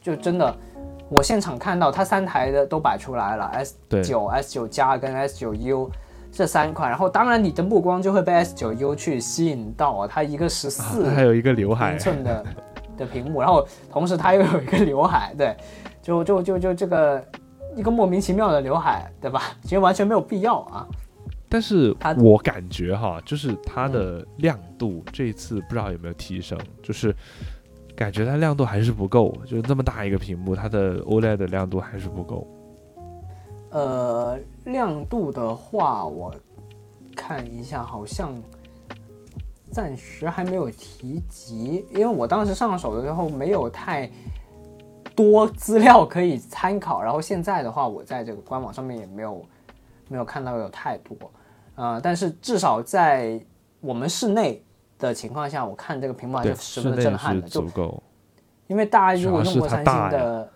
Speaker 1: 就真的，我现场看到它三台的都摆出来了，S
Speaker 2: 对，
Speaker 1: 九、S 九加跟 S 九 U 这三款，然后当然你的目光就会被 S 九 U 去吸引到啊，它一个十四
Speaker 2: 它还有一个刘海
Speaker 1: 英，寸的的屏幕，然后同时它又有一个刘海，对，就就就就这个一个莫名其妙的刘海，对吧？其实完全没有必要啊。
Speaker 2: 但是
Speaker 1: 它
Speaker 2: 我感觉哈，就是它
Speaker 1: 嗯
Speaker 2: 的亮度这一次不知道有没有提升，就是感觉它亮度还是不够，就是这么大一个屏幕，它的 OLED 的亮度还是不够。
Speaker 1: 呃，亮度的话，我看一下，好像暂时还没有提及，因为我当时上手的时候没有太多资料可以参考，然后现在的话，我在这个官网上面也没有没有看到有太多，呃，但是至少在我们室内的情况下，我看这个屏幕还，是十分的震撼的，就。因为大家如果用过三星的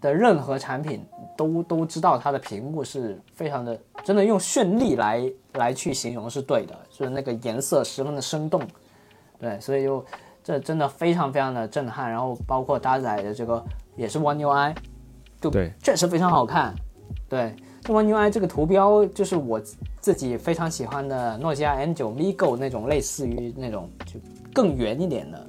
Speaker 1: 的任何产品，都都知道它的屏幕是非常的，真的用绚丽来来去形容是对的，就是那个颜色十分的生动，对，所以就这真的非常非常的震撼。然后包括搭载的这个也是 One UI，就
Speaker 2: 对
Speaker 1: 确实非常好看。对，这 One UI 这个图标就是我自己非常喜欢的诺基亚 N9 Migo 那种类似于那种就更圆一点的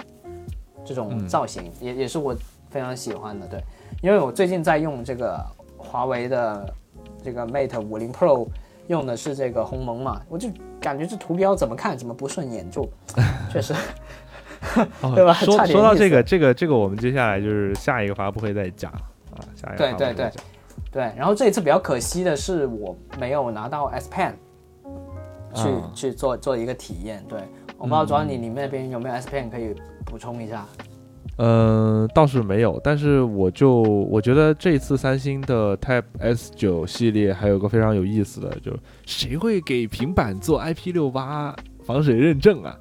Speaker 1: 这种造型，也也是我非常喜欢的。对，因为我最近在用这个华为的这个 Mate 五零 Pro，用的是这个鸿蒙嘛，我就感觉这图标怎么看怎么不顺眼，就 确实
Speaker 2: 哦
Speaker 1: 对吧
Speaker 2: 说说到这个，这个，这个，我们接下来就是下一个发布会再讲啊，下一个
Speaker 1: 对对对
Speaker 2: 发布会再讲
Speaker 1: 对。然后这一次比较可惜的是，我没有拿到 S Pen 去、
Speaker 2: 啊
Speaker 1: 去做做一个体验。对，我不知道主要你你们那边有没有 S Pen 可以补充一下？
Speaker 2: 嗯，倒是没有，但是我就我觉得这次三星的 Type S 九系列还有个非常有意思的，就是谁会给平板做 IP 六八防水认证啊？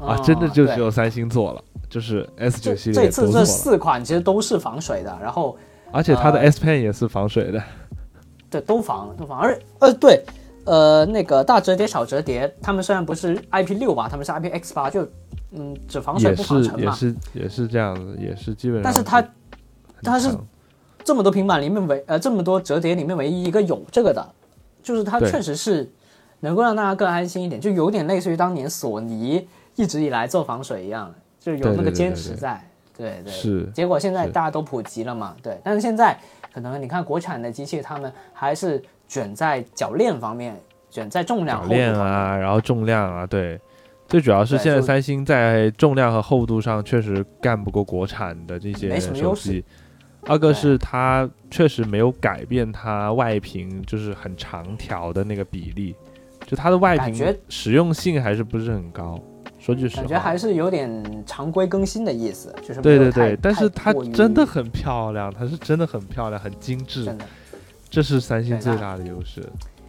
Speaker 2: 啊，
Speaker 1: 嗯
Speaker 2: 真的就只有三星做了，就是 S 九系列
Speaker 1: 这次这四款其实都是防水的，然后
Speaker 2: 而且它的
Speaker 1: 呃
Speaker 2: S Pen 也是防水的。
Speaker 1: 对都防都防，而呃对，呃那个大折叠小折叠，他们虽然不是 IP 六吧，他们是 IPX 八，就嗯只防水不防尘嘛。
Speaker 2: 也是也是这样子，也是基本上。
Speaker 1: 但是它它是这么多平板里面唯呃这么多折叠里面唯一一个有这个的，就是它确实是能够让大家更安心一点，就有点类似于当年索尼一直以来做防水一样，就有那个坚
Speaker 2: 对对
Speaker 1: 持在。对对，
Speaker 2: 是
Speaker 1: 结果现在大家都普及了嘛，对。但是现在可能你看国产的机器，他们还是卷在铰链方面，卷在重量。
Speaker 2: 链啊，然后重量啊，对，最主要是现在三星在重量和厚度上确实干不过国产的这些手机。二个是它确实没有改变它外屏就是很长条的那个比例，就它的外屏实用性还是不是很高。说句实话，
Speaker 1: 感觉还是有点常规更新的意思，就是
Speaker 2: 对对对，但是它真的很漂亮，它是真的很漂亮，很精致，
Speaker 1: 真的
Speaker 2: 这是三星最大的优势。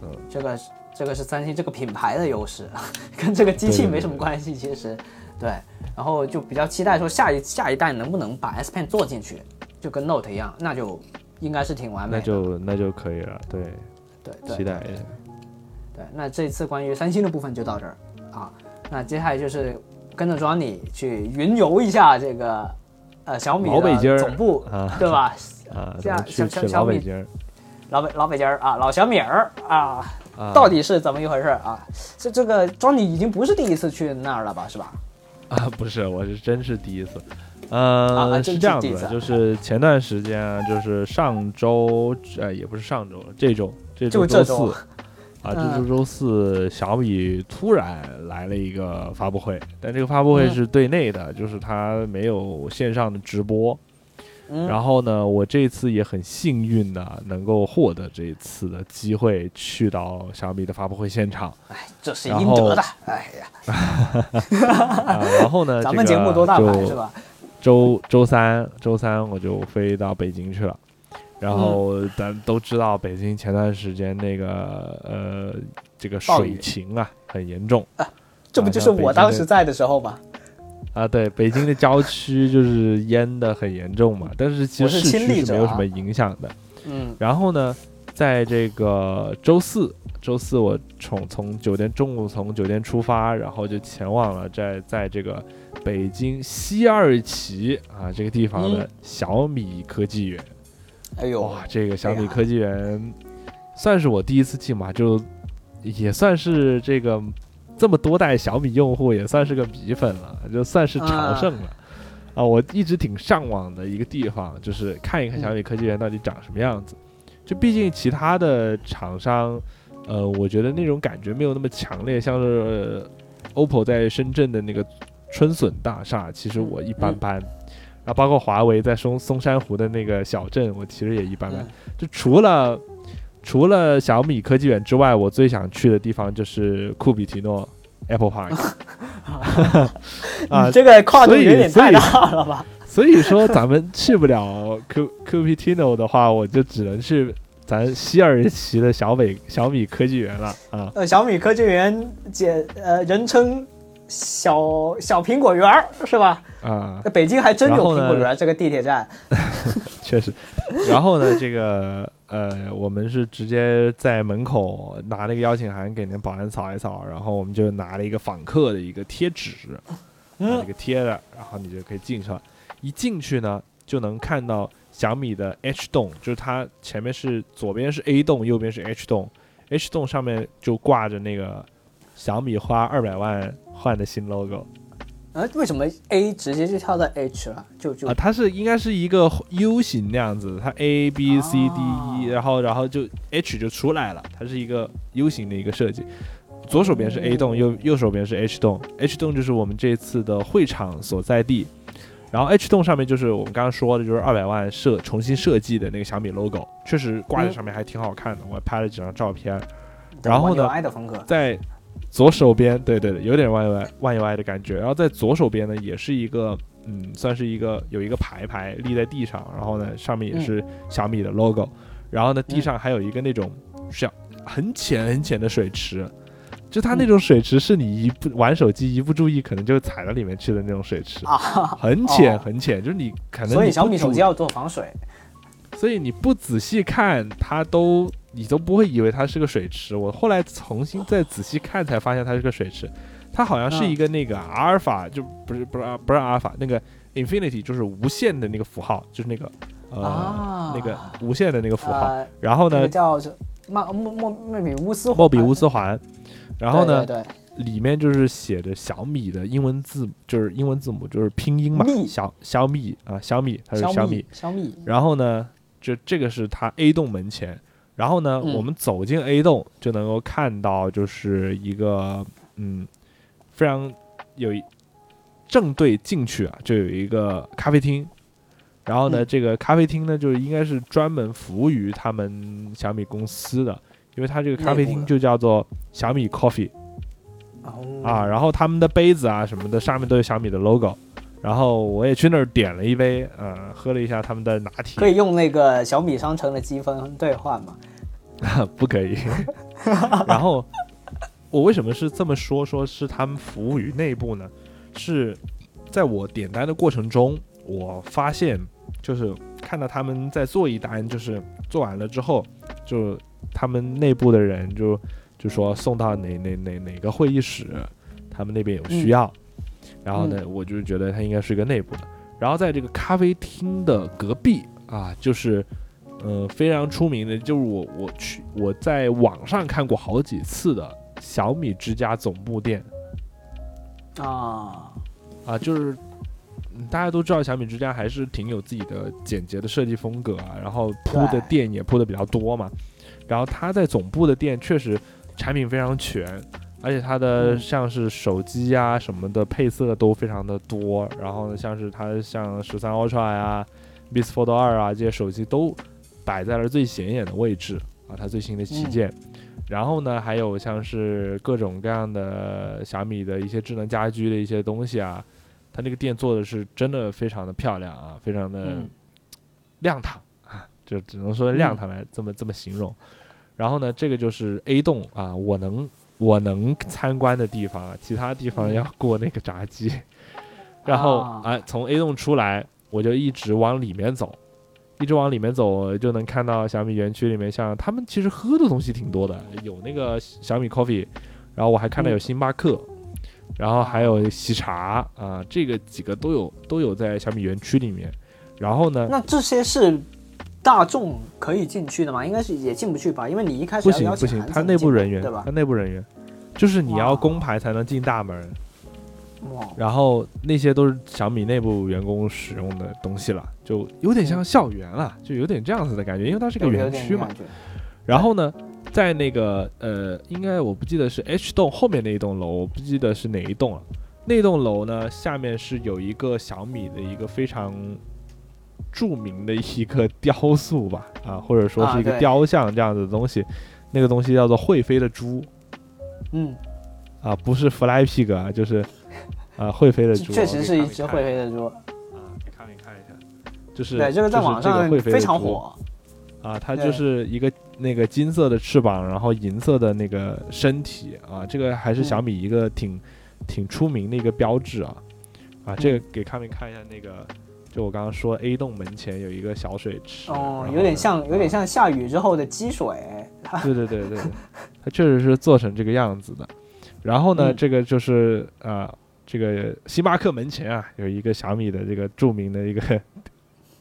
Speaker 1: 嗯这个是这个是三星这个品牌的优势，跟这个机器没什么关系。其实，对，然后就比较期待说下一下一代能不能把 S Pen 做进去，就跟 Note 一样，那就应该是挺完美
Speaker 2: 那。就那就可以了，对，
Speaker 1: 对对
Speaker 2: 期待
Speaker 1: 对对，那这次关于三星的部分就到这儿啊。那接下来就是跟着 Johnny 去云游一下这个呃小米的总部，
Speaker 2: 啊
Speaker 1: 对吧？
Speaker 2: 啊，去去
Speaker 1: 小小米
Speaker 2: 老北京
Speaker 1: 老北老北京儿啊，老小米儿啊，
Speaker 2: 啊，
Speaker 1: 到底是怎么一回事啊？这这个 Johnny 已经不是第一次去那儿了吧？是吧？
Speaker 2: 啊，不是，我是真是第一次。呃，是这样子的，就是前段时间啊，就是上周，呃，也不是上周，这周，这周周四，啊，这
Speaker 1: 嗯
Speaker 2: 周周四，小米突然来了一个发布会，但这个发布会
Speaker 1: 嗯
Speaker 2: 是对内的，就是它没有线上的直播。
Speaker 1: 嗯，
Speaker 2: 然后呢，我这次也很幸运的能够获得这一次的机会，去到小米的发布会现场
Speaker 1: 哎，这是应得的。哎呀，
Speaker 2: 啊。然后呢，
Speaker 1: 咱们节目多大牌
Speaker 2: 是
Speaker 1: 吧？
Speaker 2: 周周三，周三我就飞到北京去了。然后
Speaker 1: 嗯
Speaker 2: 咱都知道，北京前段时间那个呃，这个水情啊很严重
Speaker 1: 这不就是我当时在的时候吗？
Speaker 2: 啊。对，北京的郊区就是淹的很严重嘛，但是其实市区是没有什么影响的。
Speaker 1: 嗯
Speaker 2: 然后呢，在这个周四，周四我从从酒店中午从酒店出发，然后就前往了在在这个北京西二旗啊这个地方的
Speaker 1: 嗯
Speaker 2: 小米科技园。
Speaker 1: 哎呦，
Speaker 2: 哇，这个小米科技园算是我第一次进嘛，就也算是这个这么多代小米用户也算是个米粉了，就算是朝圣了。啊，我一直挺向往的一个地方，就是看一看小米科技园到底长什么样子。就毕竟其他的厂商，呃，我觉得那种感觉没有那么强烈，像是、呃 OPPO 在深圳的那个春笋大厦，其实我一般般。然后包括华为在松松山湖的那个小镇，我其实也一般般。
Speaker 1: 嗯
Speaker 2: 就除了除了小米科技园之外，我最想去的地方就是库比提诺 Apple Park 啊，
Speaker 1: 这个跨度有点太大了吧？
Speaker 2: 所以说咱们去不了 Q Q P T N O 的话，我就只能去咱西二旗的小北小米科技园了啊。
Speaker 1: 呃，小米科技园简呃人称小小苹果园儿是吧？
Speaker 2: 啊，
Speaker 1: 那北京还真有苹果园这个地铁站。
Speaker 2: 确实。然后呢，这个呃，我们是直接在门口拿那个邀请函给那保安扫一扫，然后我们就拿了一个访客的一个贴纸，把
Speaker 1: 嗯
Speaker 2: 这个贴的，然后你就可以进去了。一进去呢，就能看到小米的 H 洞，就是它前面是左边是 A 洞，右边是 H 洞，H 洞上面就挂着那个小米花二百万换的新 logo
Speaker 1: 呃，为什么 A 直接就跳到 H 了？就就
Speaker 2: 啊，它是应该是一个 U 型那样子，它 A B C D E，、然后然后就 H 就出来了，它是一个 U 型的一个设计。左手边是 A 栋，右右手边是 H 栋，H 栋就是我们这次的会场所在地。然后 H 栋上面就是我们刚刚说的，就是二百万设重新设计的那个小米 logo，确实挂在上面还挺好看的，我还拍了几张照片。然后呢在左手边，对对对，有点万 UI 万 UI 的感觉。然后在左手边呢，也是一个，嗯，算是一个有一个牌牌立在地上，然后呢上面也是小米的 logo，、然后呢地上还有一个那种小很浅很浅的水池。就它那种水池是你一不玩手机一不注意，可能就踩到里面去的那种水池，
Speaker 1: 啊，
Speaker 2: 很浅
Speaker 1: 哦
Speaker 2: 很浅，就是你可能
Speaker 1: 所以小米手机要做防水。
Speaker 2: 所以你不仔细看，它都你都不会以为它是个水池。我后来重新再仔细看，才发现它是个水池。它好像是一个那个阿尔法，就不是不是不是阿尔法，那个 infinity 就是无限的那个符号，就是那个呃、
Speaker 1: 啊
Speaker 2: 那个无限的那个符号。
Speaker 1: 呃，
Speaker 2: 然后呢，
Speaker 1: 叫是莫莫莫莫比乌斯，
Speaker 2: 莫比乌斯环。然后呢，
Speaker 1: 对对对
Speaker 2: 里面就是写着小米的英文字，就是英文字母，就是拼音嘛，
Speaker 1: 蜜
Speaker 2: 小小米啊，小米，它是
Speaker 1: 小
Speaker 2: 米。
Speaker 1: 小米，
Speaker 2: 然后呢，就这个是它 A 栋门前，然后呢，
Speaker 1: 嗯
Speaker 2: 我们走进 A 栋就能够看到，就是一个嗯，非常有一正对进去啊，就有一个咖啡厅。然后呢，
Speaker 1: 嗯
Speaker 2: 这个咖啡厅呢，就是应该是专门服务于他们小米公司的，因为它这个咖啡厅就叫做小米 Coffee
Speaker 1: 哦
Speaker 2: 啊。然后他们的杯子啊什么的上面都有小米的 logo。然后我也去那儿点了一杯，呃，喝了一下他们的拿铁。
Speaker 1: 可以用那个小米商城的积分兑换吗？
Speaker 2: 不可以。然后我为什么是这么说？说是他们服务于内部呢？是在我点单的过程中，我发现就是看到他们在做一单，就是做完了之后，就他们内部的人就就说送到哪哪哪哪个会议室。他们那边有需要，然后呢，我就是觉得它应该是一个内部的。然后在这个咖啡厅的隔壁啊，就是呃非常出名的，就是我我去我在网上看过好几次的小米之家总部店
Speaker 1: 啊
Speaker 2: 啊，就是。大家都知道小米之家还是挺有自己的简洁的设计风格啊，然后铺的店也铺的比较多嘛，然后它在总部的店确实产品非常全，而且它的像是手机啊什么的配色都非常的多，然后呢像是它像十三 Ultra 呀、Beats Fold 二啊这些手机都摆在了最显眼的位置啊，它最新的旗舰，然后呢还有像是各种各样的小米的一些智能家居的一些东西啊。它那个店做的是真的非常的漂亮啊，非常的亮堂啊，就只能说亮堂来这么这么形容。然后呢，这个就是 A 栋啊，我能我能参观的地方，其他地方要过那个闸机。然后啊，从 A 栋出来，我就一直往里面走，一直往里面走，就能看到小米园区里面，像他们其实喝的东西挺多的，有那个小米 Coffee，然后我还看到有星巴克。然后还有喜茶啊，这个几个都有都有在小米园区里面。然后呢？
Speaker 1: 那这些是大众可以进去的吗？应该是也进不去吧，因为你一开始
Speaker 2: 不行不行，他内部人员
Speaker 1: 对吧？
Speaker 2: 他内部人员就是你要工牌才能进大门。
Speaker 1: 哇！
Speaker 2: 然后那些都是小米内部员工使用的东西了，就有点像校园了，就有点这样子的感觉，因为它是个园区嘛。然后呢？在那个呃，应该我不记得是 H 栋后面那一栋楼，我不记得是哪一栋了。那栋楼呢，下面是有一个小米的一个非常著名的一个雕塑吧，啊，或者说是一个雕像这样子的东西。那个东西叫做会飞的猪。
Speaker 1: 嗯。
Speaker 2: 啊，不是 Fly Pig 啊，就是啊，会飞的猪。
Speaker 1: 确实是一只会飞的猪。
Speaker 2: 啊，给看一看一下，就是
Speaker 1: 对这个在网上非常火。
Speaker 2: 啊，它就是一个那个金色的翅膀，然后银色的那个身体啊，这个还是小米一个挺挺出名的一个标志啊啊，这个给康明看一下那个，就我刚刚说 A 栋门前有一个小水池
Speaker 1: 哦，有点像有点像下雨之后的积水。
Speaker 2: 对对对对，它确实是做成这个样子的。然后呢，这个就是啊，这个星巴克门前啊有一个小米的这个著名的一个。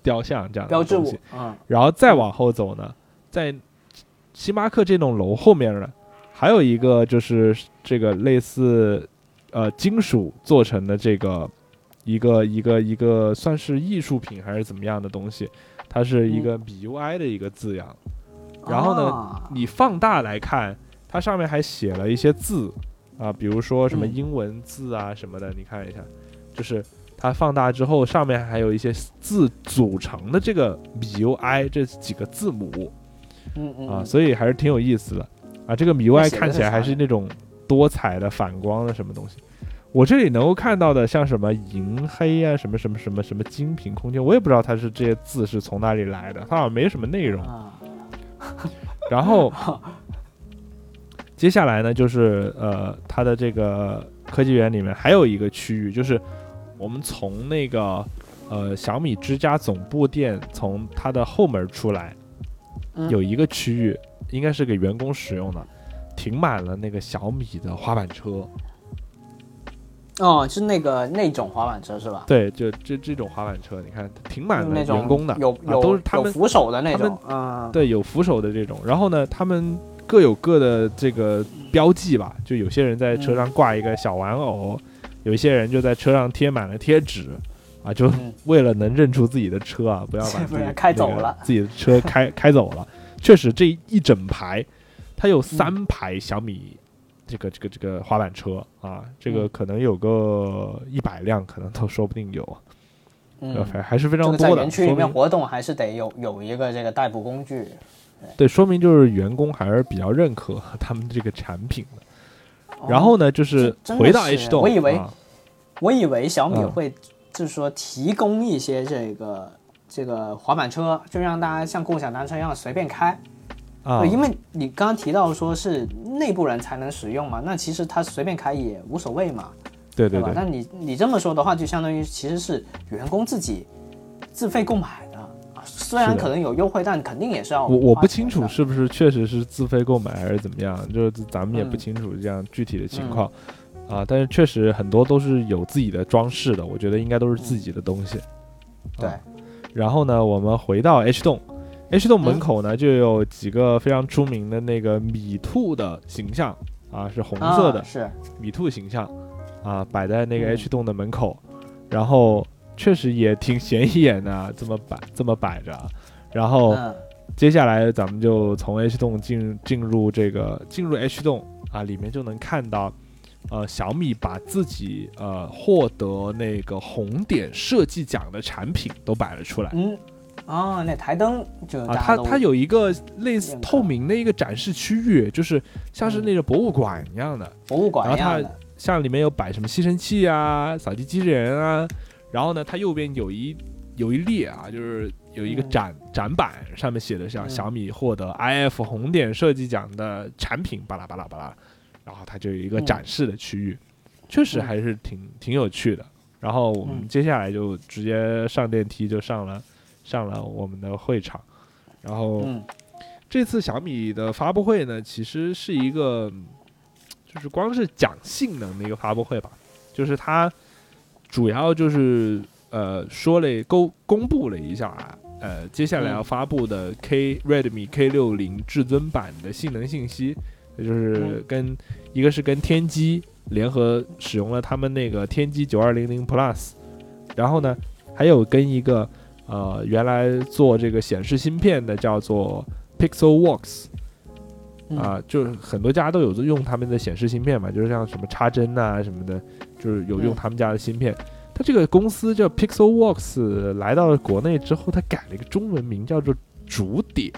Speaker 2: 雕像这样的东西，嗯，然后再往后走呢，在星巴克这栋楼后面呢，还有一个就是这个类似呃金属做成的这个一个一个一个算是艺术品还是怎么样的东西，它是一个米 UI 的一个字样，然后呢，你放大来看，它上面还写了一些字啊，比如说什么英文字啊什么的，你看一下，就是。它放大之后，上面还有一些字组成的这个 MIUI 这几个字母，
Speaker 1: 嗯嗯
Speaker 2: 啊，所以还是挺有意思的啊。这个 MIUI 看起来还是那种多彩的反光的什么东西。我这里能够看到的像什么银黑啊，什么什么什么什么精品空间，我也不知道它是这些字是从哪里来的，它好像没什么内容。然后接下来呢，就是呃，它的这个科技园里面还有一个区域，就是。我们从那个呃小米之家总部店，从它的后门出来，有一个区域应该是给员工使用的，停满了那个小米的滑板车。
Speaker 1: 哦，是那个那种滑板车是吧？
Speaker 2: 对，就这这种滑板车，你看停满了员工的，
Speaker 1: 有有
Speaker 2: 都是他们
Speaker 1: 扶手的那种，嗯，
Speaker 2: 对，有扶手的这种。然后呢，他们各有各的这个标记吧，就有些人在车上挂一个小玩偶。有一些人就在车上贴满了贴纸，啊，就 为了能认出自己的车啊，不要把 自己
Speaker 1: 开走了，
Speaker 2: 自己的车开开走了。确实，这一整排，它有三排小米这个这个这个滑板车啊，这个可能有个一百辆，可能都说不定有。
Speaker 1: 嗯，
Speaker 2: 还是非常多的。
Speaker 1: 园区里面活动还是得有有一个这个代步工具。
Speaker 2: 对，说明就是员工还是比较认可他们这个产品的。然后呢，就是回到 H 栋，
Speaker 1: 我以为，我以为小米会就是说提供一些这个这个滑板车，就让大家像共享单车一样随便开
Speaker 2: 啊。
Speaker 1: 因为你刚刚提到说是内部人才能使用嘛，那其实他随便开也无所谓嘛，
Speaker 2: 对对吧。
Speaker 1: 那你你这么说的话，就相当于其实是员工自己自费购买的啊。虽然可能有优惠，但肯定也是要
Speaker 2: 我我不清楚是不是确实是自费购买还是怎么样，就是咱们也不清楚这样具体的情况。啊，但是确实很多都是有自己的装饰的，我觉得应该都是自己的东西。
Speaker 1: 对
Speaker 2: 啊然后呢，我们回到 H 洞，H 洞门
Speaker 1: 嗯。
Speaker 2: 口呢就有几个非常出名的那个米兔的形象啊，是红色的。
Speaker 1: 啊是。
Speaker 2: 米兔形象啊，摆在那个
Speaker 1: 嗯。
Speaker 2: H 洞的门口，然后确实也挺显眼的 啊，这么摆这么摆着。啊。然后
Speaker 1: 嗯。
Speaker 2: 接下来咱们就从 H 洞进进入这个进入 H 洞啊，里面就能看到，呃，小米把自己呃获得那个红点设计奖的产品都摆了出来。
Speaker 1: 嗯哦，那台灯就
Speaker 2: 啊，它它有一个类似透明的一个展示区域，就是像是那个博物馆一样的，
Speaker 1: 博物馆一
Speaker 2: 然后它
Speaker 1: 样的，
Speaker 2: 像里面有摆什么吸尘器啊、扫地机器人啊，然后呢，它右边有一有一列啊，就是有一个
Speaker 1: 嗯。
Speaker 2: 展、展板，上面写的像
Speaker 1: 嗯。
Speaker 2: 小米获得 IF 红点设计奖的产品，巴拉巴拉巴拉，然后它就有一个
Speaker 1: 嗯。
Speaker 2: 展示的区域，确实
Speaker 1: 嗯。
Speaker 2: 还是挺挺有趣的。然后我们
Speaker 1: 嗯。
Speaker 2: 接下来就直接上电梯就上了上了我们的会场，然后
Speaker 1: 嗯。
Speaker 2: 这次小米的发布会呢，其实是一个，就是光是讲性能的一个发布会吧，就是它主要就是呃说了公公布了一下啊，呃接下来要
Speaker 1: 嗯。
Speaker 2: 发布的 K Redmi K 六零至尊版的性能信息，也就是
Speaker 1: 嗯。
Speaker 2: 跟一个是跟天玑联合使用了他们那个天玑九二零零 Plus，然后呢还有跟一个呃原来做这个显示芯片的叫做 Pixelworks
Speaker 1: 嗯
Speaker 2: 啊，就是很多家都有用他们的显示芯片嘛，就是像什么插针呐、什么的，就是有用
Speaker 1: 嗯
Speaker 2: 他们家的芯片。它这个公司叫 Pixelworks，来到了国内之后，它改了一个中文名叫做主点。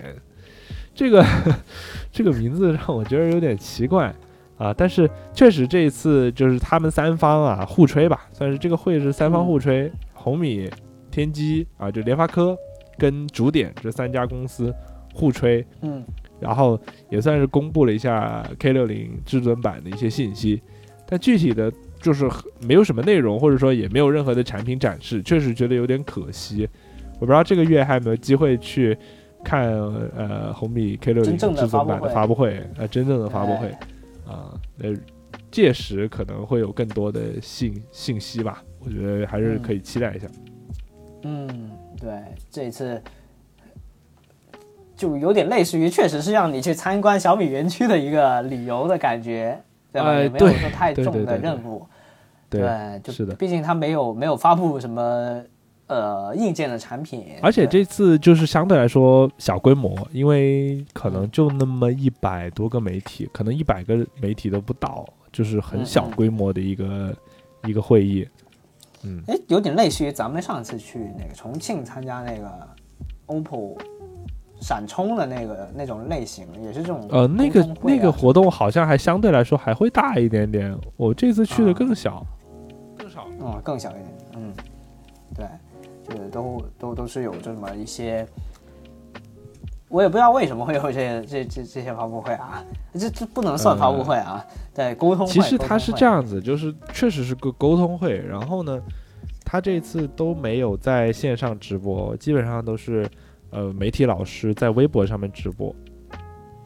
Speaker 2: 这个 这个名字让我觉得有点奇怪啊，但是确实这一次就是他们三方啊互吹吧，算是这个会是三方互吹，红米、天玑啊，就联发科跟主点这三家公司互吹，
Speaker 1: 嗯。
Speaker 2: 然后也算是公布了一下 K 六零至尊版的一些信息，但具体的就是没有什么内容，或者说也没有任何的产品展示，确实觉得有点可惜。我不知道这个月还有没有机会去看呃红米 K 六零至尊版的发
Speaker 1: 发
Speaker 2: 布会，呃真正的发布会啊，那届时可能会有更多的信信息吧，我觉得还是可以期待一下。
Speaker 1: 嗯，对，这一次就有点类似于，确实是让你去参观小米园区的一个旅游的感觉，对吧？
Speaker 2: 哎
Speaker 1: 也没有说太重的
Speaker 2: 对对对对
Speaker 1: 任务，
Speaker 2: 对，
Speaker 1: 就是
Speaker 2: 的。
Speaker 1: 毕竟它没有没有发布什么呃硬件的产品，
Speaker 2: 而且这次就是相对来说小规模，因为可能就那么一百多个媒体，可能一百个媒体都不到，就是很小规模的一个、一个会议。嗯，
Speaker 1: 哎，有点类似于咱们上次去那个重庆参加那个 OPPO 闪充的那个那种类型，也是这种
Speaker 2: 呃，那个那个活动好像还相对来说还会大一点点，我这次去的
Speaker 1: 啊
Speaker 2: 更小，更少。
Speaker 1: 嗯，更小一点，嗯，对，就是都都都是有这么一些，我也不知道为什么会有这这这这些发布会啊，这这不能算发布会啊，对，沟通会。
Speaker 2: 其实它是这
Speaker 1: 样，
Speaker 2: 子，就是确实是个沟通会，然后呢，他这次都没有在线上直播，基本上都是呃媒体老师在微博上面直播，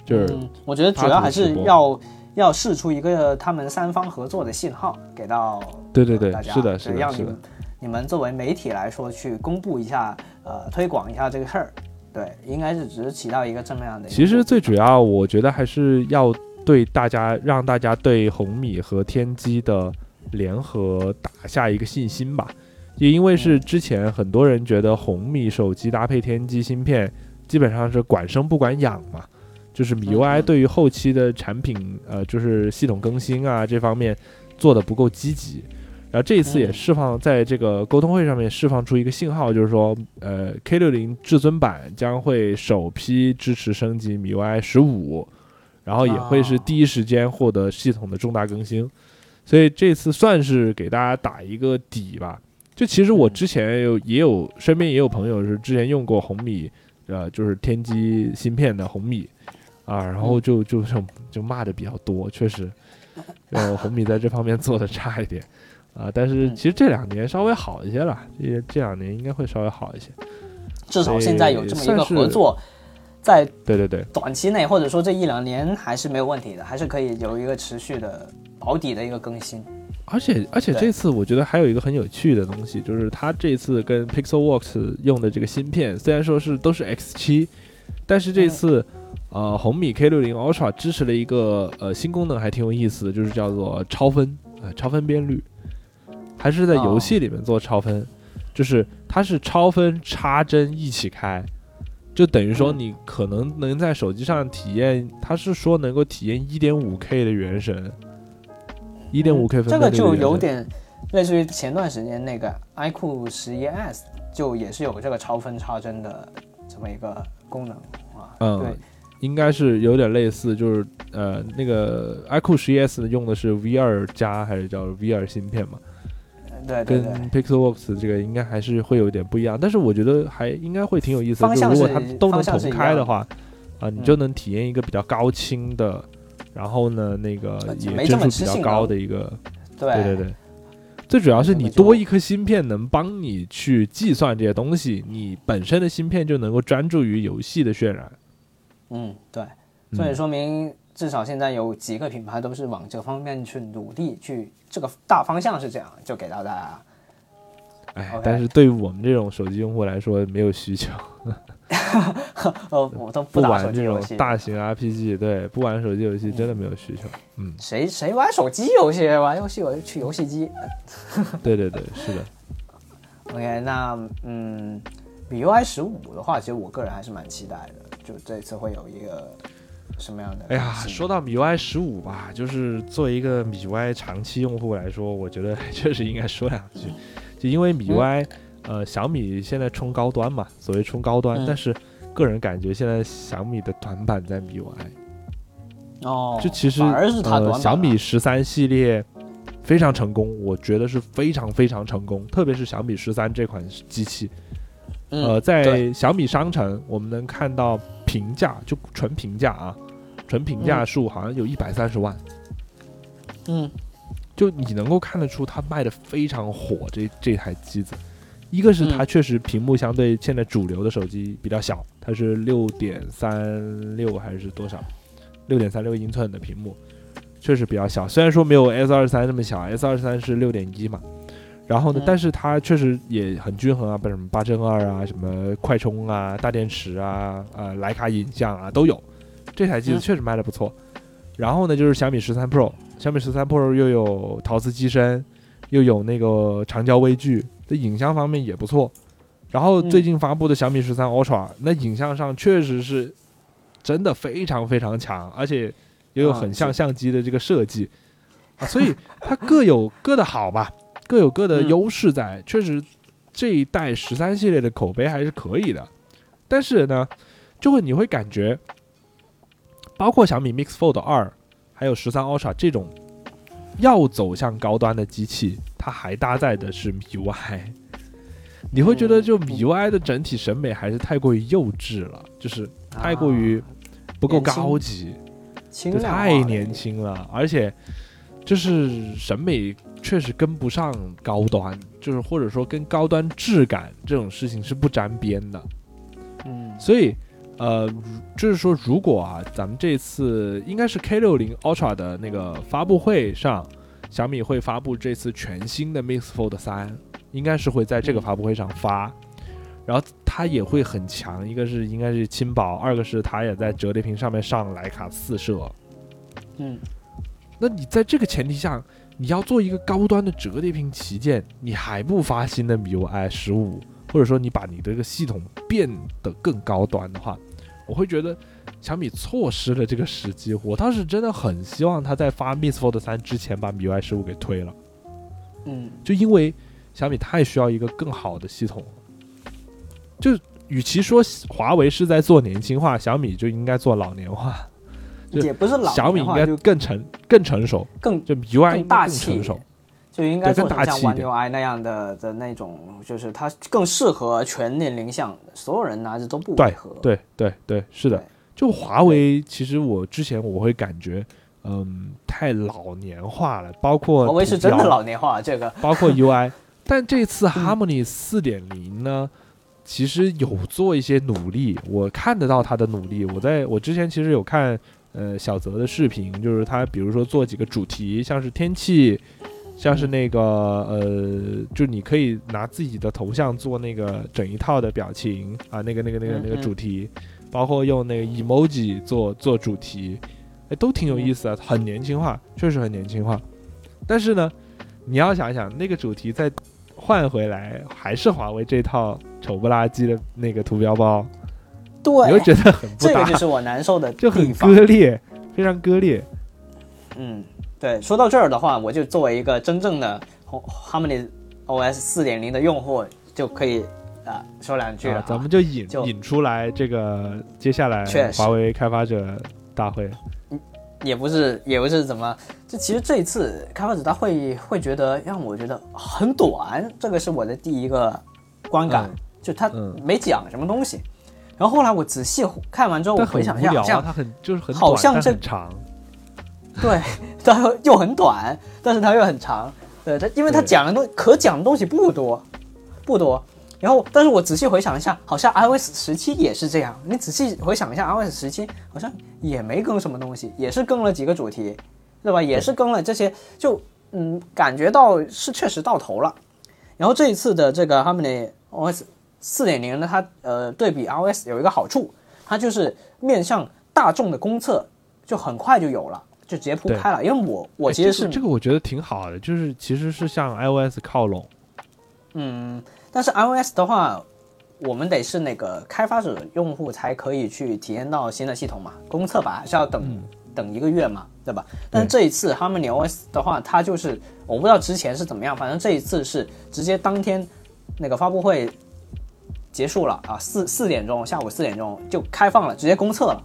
Speaker 2: 就是、
Speaker 1: 嗯，我觉得主要还是要要试出一个他们三方合作的信号给到
Speaker 2: 对对对
Speaker 1: 大，家
Speaker 2: 是的，是的，是的
Speaker 1: 对让你们。你们作为媒体来说去公布一下，呃，推广一下这个事儿，对，应该是只是起到一个这么样的。
Speaker 2: 其实最主要，我觉得还是要对大家让大家对红米和天玑的联合打下一个信心吧。也因为是之前很多人觉得红米手机搭配天玑芯片基本上是管生不管养嘛，就是米 UI
Speaker 1: 嗯
Speaker 2: 对于后期的产品呃就是系统更新啊这方面做的不够积极。然后这一次也
Speaker 1: 嗯。
Speaker 2: 释放在这个沟通会上面释放出一个信号，就是说，呃，K 六零至尊版将会首批支持升级 MIUI 十五，然后也会是
Speaker 1: 哦。
Speaker 2: 第一时间获得系统的重大更新，所以这次算是给大家打一个底吧。就其实我
Speaker 1: 嗯。
Speaker 2: 之前有也有身边也有朋友是之前用过红米，呃，就是天玑芯片的红米，啊，然后就就就就骂的比较多，确实，呃，红米在这方面做的差一点。啊，但是
Speaker 1: 嗯
Speaker 2: 其实这两年稍微好一些了，这这两年应该会稍微好一些。
Speaker 1: 至少现在有这么一个合作，在
Speaker 2: 对对对，
Speaker 1: 短期内或者说这一两年还是没有问题的，还是可以有一个持续的保底的一个更新。
Speaker 2: 而且而且这次我觉得还有一个很有趣的东西，就是它这次跟 Pixelworks 用的这个芯片，虽然说是都是 X 七，但是这次、呃红米 K 六零 Ultra 支持了一个呃新功能，还挺有意思的，就是叫做超分呃超分辨率，还是在游戏里面做超分，就是它是超分插帧一起开。就等于说，
Speaker 1: 嗯
Speaker 2: 你可能能在手机上体验，它是说能够体验一点五 K 的原神，一点五 K 分
Speaker 1: 嗯这个就有点类似于前段时间那个 iQOO 十一 S，就也是有这个超分插帧的这么一个功能啊。
Speaker 2: 嗯
Speaker 1: 对，
Speaker 2: 应该是有点类似，就是呃，那个 iQOO 十一 S 用的是 V 二加还是叫 V 二芯片嘛？跟
Speaker 1: 对对对
Speaker 2: ，Pixelworks 这个应该还是会有点不一样，但是我觉得还应该会挺有意思的。如果它都能同开的话，啊，你
Speaker 1: 嗯
Speaker 2: 就能体验一个比较高清的，然后呢，那个也帧数比较高的一个，
Speaker 1: 对
Speaker 2: 对对对。最主要是你多一颗芯片能帮你去计算这些东西，你本身的芯片就能够专注于游戏的渲染。
Speaker 1: 嗯对，
Speaker 2: 嗯
Speaker 1: 所以说明至少现在有几个品牌都是往这方面去努力，去这个大方向是这样，就给到大家。
Speaker 2: 哎但是对于我们这种手机用户来说，没有需求，
Speaker 1: 呃，我都
Speaker 2: 不玩这种大型 RPG，对，不玩手机游戏真的没有需求。嗯，
Speaker 1: 谁谁玩手机游戏？玩游戏我就去游戏机。
Speaker 2: 对对对，是的。
Speaker 1: OK，那嗯，MIUI 十五的话，其实我个人还是蛮期待的，就这次会有一个什么样的？
Speaker 2: 哎呀，说到米 UI 十五吧，就是作为一个米 UI 长期用户来说，我觉得 确实应该说两句。就因为米 UI，、呃，小米现在冲高端嘛，所谓冲高端，
Speaker 1: 嗯
Speaker 2: 但是个人感觉现在小米的短板在 MIUI。
Speaker 1: 哦，
Speaker 2: 就其实呃，小米十三系列非常成功，我觉得是非常非常成功，特别是小米十三这款机器。
Speaker 1: 嗯
Speaker 2: 呃，在小米商城，我们能看到评价，就纯评价啊，纯评价数好像有一百三十万，
Speaker 1: 嗯
Speaker 2: 就你能够看得出它卖的非常火。这这台机子，一个是它
Speaker 1: 嗯
Speaker 2: 确实屏幕相对现在主流的手机比较小，它是六点三六还是多少？六点三六英寸的屏幕，确实比较小。虽然说没有 S 二三那么小，S 二三是六点一嘛。然后呢，
Speaker 1: 嗯
Speaker 2: 但是它确实也很均衡啊，不什么八针二啊，什么快充啊，大电池啊，呃、徕卡影像啊都有。这台机子
Speaker 1: 嗯
Speaker 2: 确实卖的不错。然后呢，就是小米十三 Pro，小米十三 Pro 又有陶瓷机身，又有那个长焦微距，这影像方面也不错。然后
Speaker 1: 嗯
Speaker 2: 最近发布的小米十三 Ultra，、那影像上确实是真的非常非常强，而且也有
Speaker 1: 啊
Speaker 2: 很像相机的这个设计啊，所以它各有各的好吧，各有各的
Speaker 1: 嗯
Speaker 2: 优势在。确实，这一代十三系列的口碑还是可以的，但是呢，就会你会感觉，包括小米 Mix Fold 二，还有十三 Ultra 这种要走向高端的机器，它还搭载的是 MIUI。你会觉得，就
Speaker 1: 嗯
Speaker 2: MIUI 的整体审美还是太过于幼稚了，就是太过于不够高级。太年轻了，而且就是审美确实跟不上高端，就是或者说跟高端质感这种事情是不沾边的。
Speaker 1: 嗯
Speaker 2: 所以，呃，就是说，如果啊，咱们这次应该是 K 六零 Ultra 的那个发布会上，小米会发布这次全新的 Mix Fold 三，应该是会在这个
Speaker 1: 嗯
Speaker 2: 发布会上发。然后它也会很强，一个是应该是轻薄，二个是它也在折叠屏上面上徕卡四摄，
Speaker 1: 嗯
Speaker 2: 那你在这个前提下，你要做一个高端的折叠屏旗舰，你还不发新的 MIUI 十五，或者说你把你的这个系统变得更高端的话，我会觉得小米错失了这个时机。我倒是真的很希望他在发 Mix Fold 三之前把 MIUI 十五给推了，
Speaker 1: 嗯
Speaker 2: 就因为小米太需要一个更好的系统。就与其说华为是在做年轻化，小米就应该做老年化。就
Speaker 1: 也不是老
Speaker 2: 小米应该
Speaker 1: 就
Speaker 2: 更成更成熟，
Speaker 1: 更
Speaker 2: 就 MIUI
Speaker 1: 更大气
Speaker 2: 成熟。
Speaker 1: 就应该
Speaker 2: 对更
Speaker 1: 做成像
Speaker 2: 大气一
Speaker 1: One
Speaker 2: 点
Speaker 1: UI 那样的的那种，就是它更适合全年龄向，所有人拿着都不
Speaker 2: 对
Speaker 1: 违和。
Speaker 2: 对对对，是的
Speaker 1: 对。
Speaker 2: 就华为，其实我之前我会感觉，嗯，太老年化了，包括
Speaker 1: 华为是真的老年化，这个
Speaker 2: 包括 UI，但这次 Harmony 四点零呢，其实有做一些努力，我看得到他的努力。我在我之前其实有看呃小泽的视频，就是他比如说做几个主题，像是天气，像是那个呃，就你可以拿自己的头像做那个整一套的表情啊，那个那个那个那个主题，包括用那个 emoji 做做主题，哎，都挺有意思的，很年轻化，确实很年轻化。但是呢，你要想想那个主题再换回来，还是华为这套丑不拉几的那个图标包，你会
Speaker 1: 对，
Speaker 2: 觉得很不搭
Speaker 1: 这个就，是我难受的
Speaker 2: 就很
Speaker 1: 地方。
Speaker 2: 割裂，非常割裂。
Speaker 1: 嗯，对，说到这儿的话，我就作为一个真正的 Harmony OS 四点零的用户，就可以啊、说两句了、
Speaker 2: 啊，咱们就引
Speaker 1: 就
Speaker 2: 引出来这个接下来华为开发者大会，
Speaker 1: 也不是也不是怎么，就其实这一次开发者大会会觉得让我觉得很短，这个是我的第一个观感，
Speaker 2: 嗯
Speaker 1: 就他
Speaker 2: 嗯
Speaker 1: 没讲什么东西。然后后来我仔细看完之后，我回想一下，好像
Speaker 2: 它很就是很
Speaker 1: 好像这
Speaker 2: 很长，
Speaker 1: 对，它又又很短，但是它又很长。对，它因为它讲的东可讲的东西不多，不多。然后，但是我仔细回想一下，好像 iOS 十七也是这样。你仔细回想一下，iOS 十七好像也没更什么东西，也是更了几个主题，对吧？也是更了这些，就嗯，感觉到是确实到头了。然后这一次的这个 Harmony OS 四点零呢，它呃对比 iOS 有一个好处，它就是面向大众的公测就很快就有了，就直接铺开了。因为我我
Speaker 2: 哎
Speaker 1: 其实是、
Speaker 2: 这个这个我觉得挺好的，就是其实是向 iOS 靠拢，
Speaker 1: 嗯，但是 iOS 的话，我们得是那个开发者用户才可以去体验到新的系统嘛，公测吧还是要等、
Speaker 2: 嗯
Speaker 1: 等一个月嘛，对吧？但是这一次 Harmony OS 的话，它就是我不知道之前是怎么样，反正这一次是直接当天那个发布会结束了啊，四四点钟，下午四点钟就开放了，直接公测了。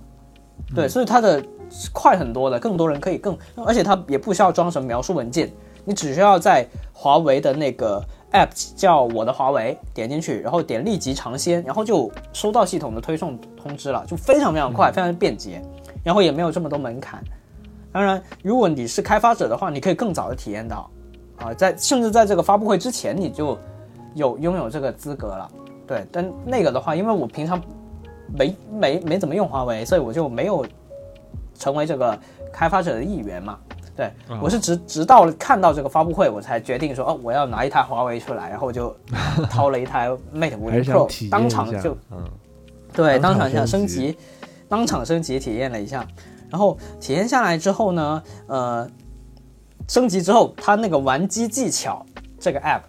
Speaker 1: 对，所以它的快很多的，更多人可以更，而且它也不需要装什么描述文件，你只需要在华为的那个 app 叫我的华为，点进去，然后点立即尝鲜，然后就收到系统的推送通知了，就非常非常快，非常便捷，然后也没有这么多门槛。当然，如果你是开发者的话，你可以更早的体验到，啊，在甚至在这个发布会之前你就有拥有这个资格了。对，但那个的话，因为我平常没没没怎么用华为，所以我就没有成为这个开发者的一员嘛。对，
Speaker 2: 啊
Speaker 1: 我是直直到看到这个发布会，我才决定说，哦，我要拿一台华为出来，然后我就 掏了一台 Mate 五零
Speaker 2: 还是想
Speaker 1: Pro，当场就
Speaker 2: 嗯，
Speaker 1: 对，当
Speaker 2: 当场
Speaker 1: 场想
Speaker 2: 升级，
Speaker 1: 当场升级体验了一下，然后体验下来之后呢，呃，升级之后，它那个玩机技巧这个 app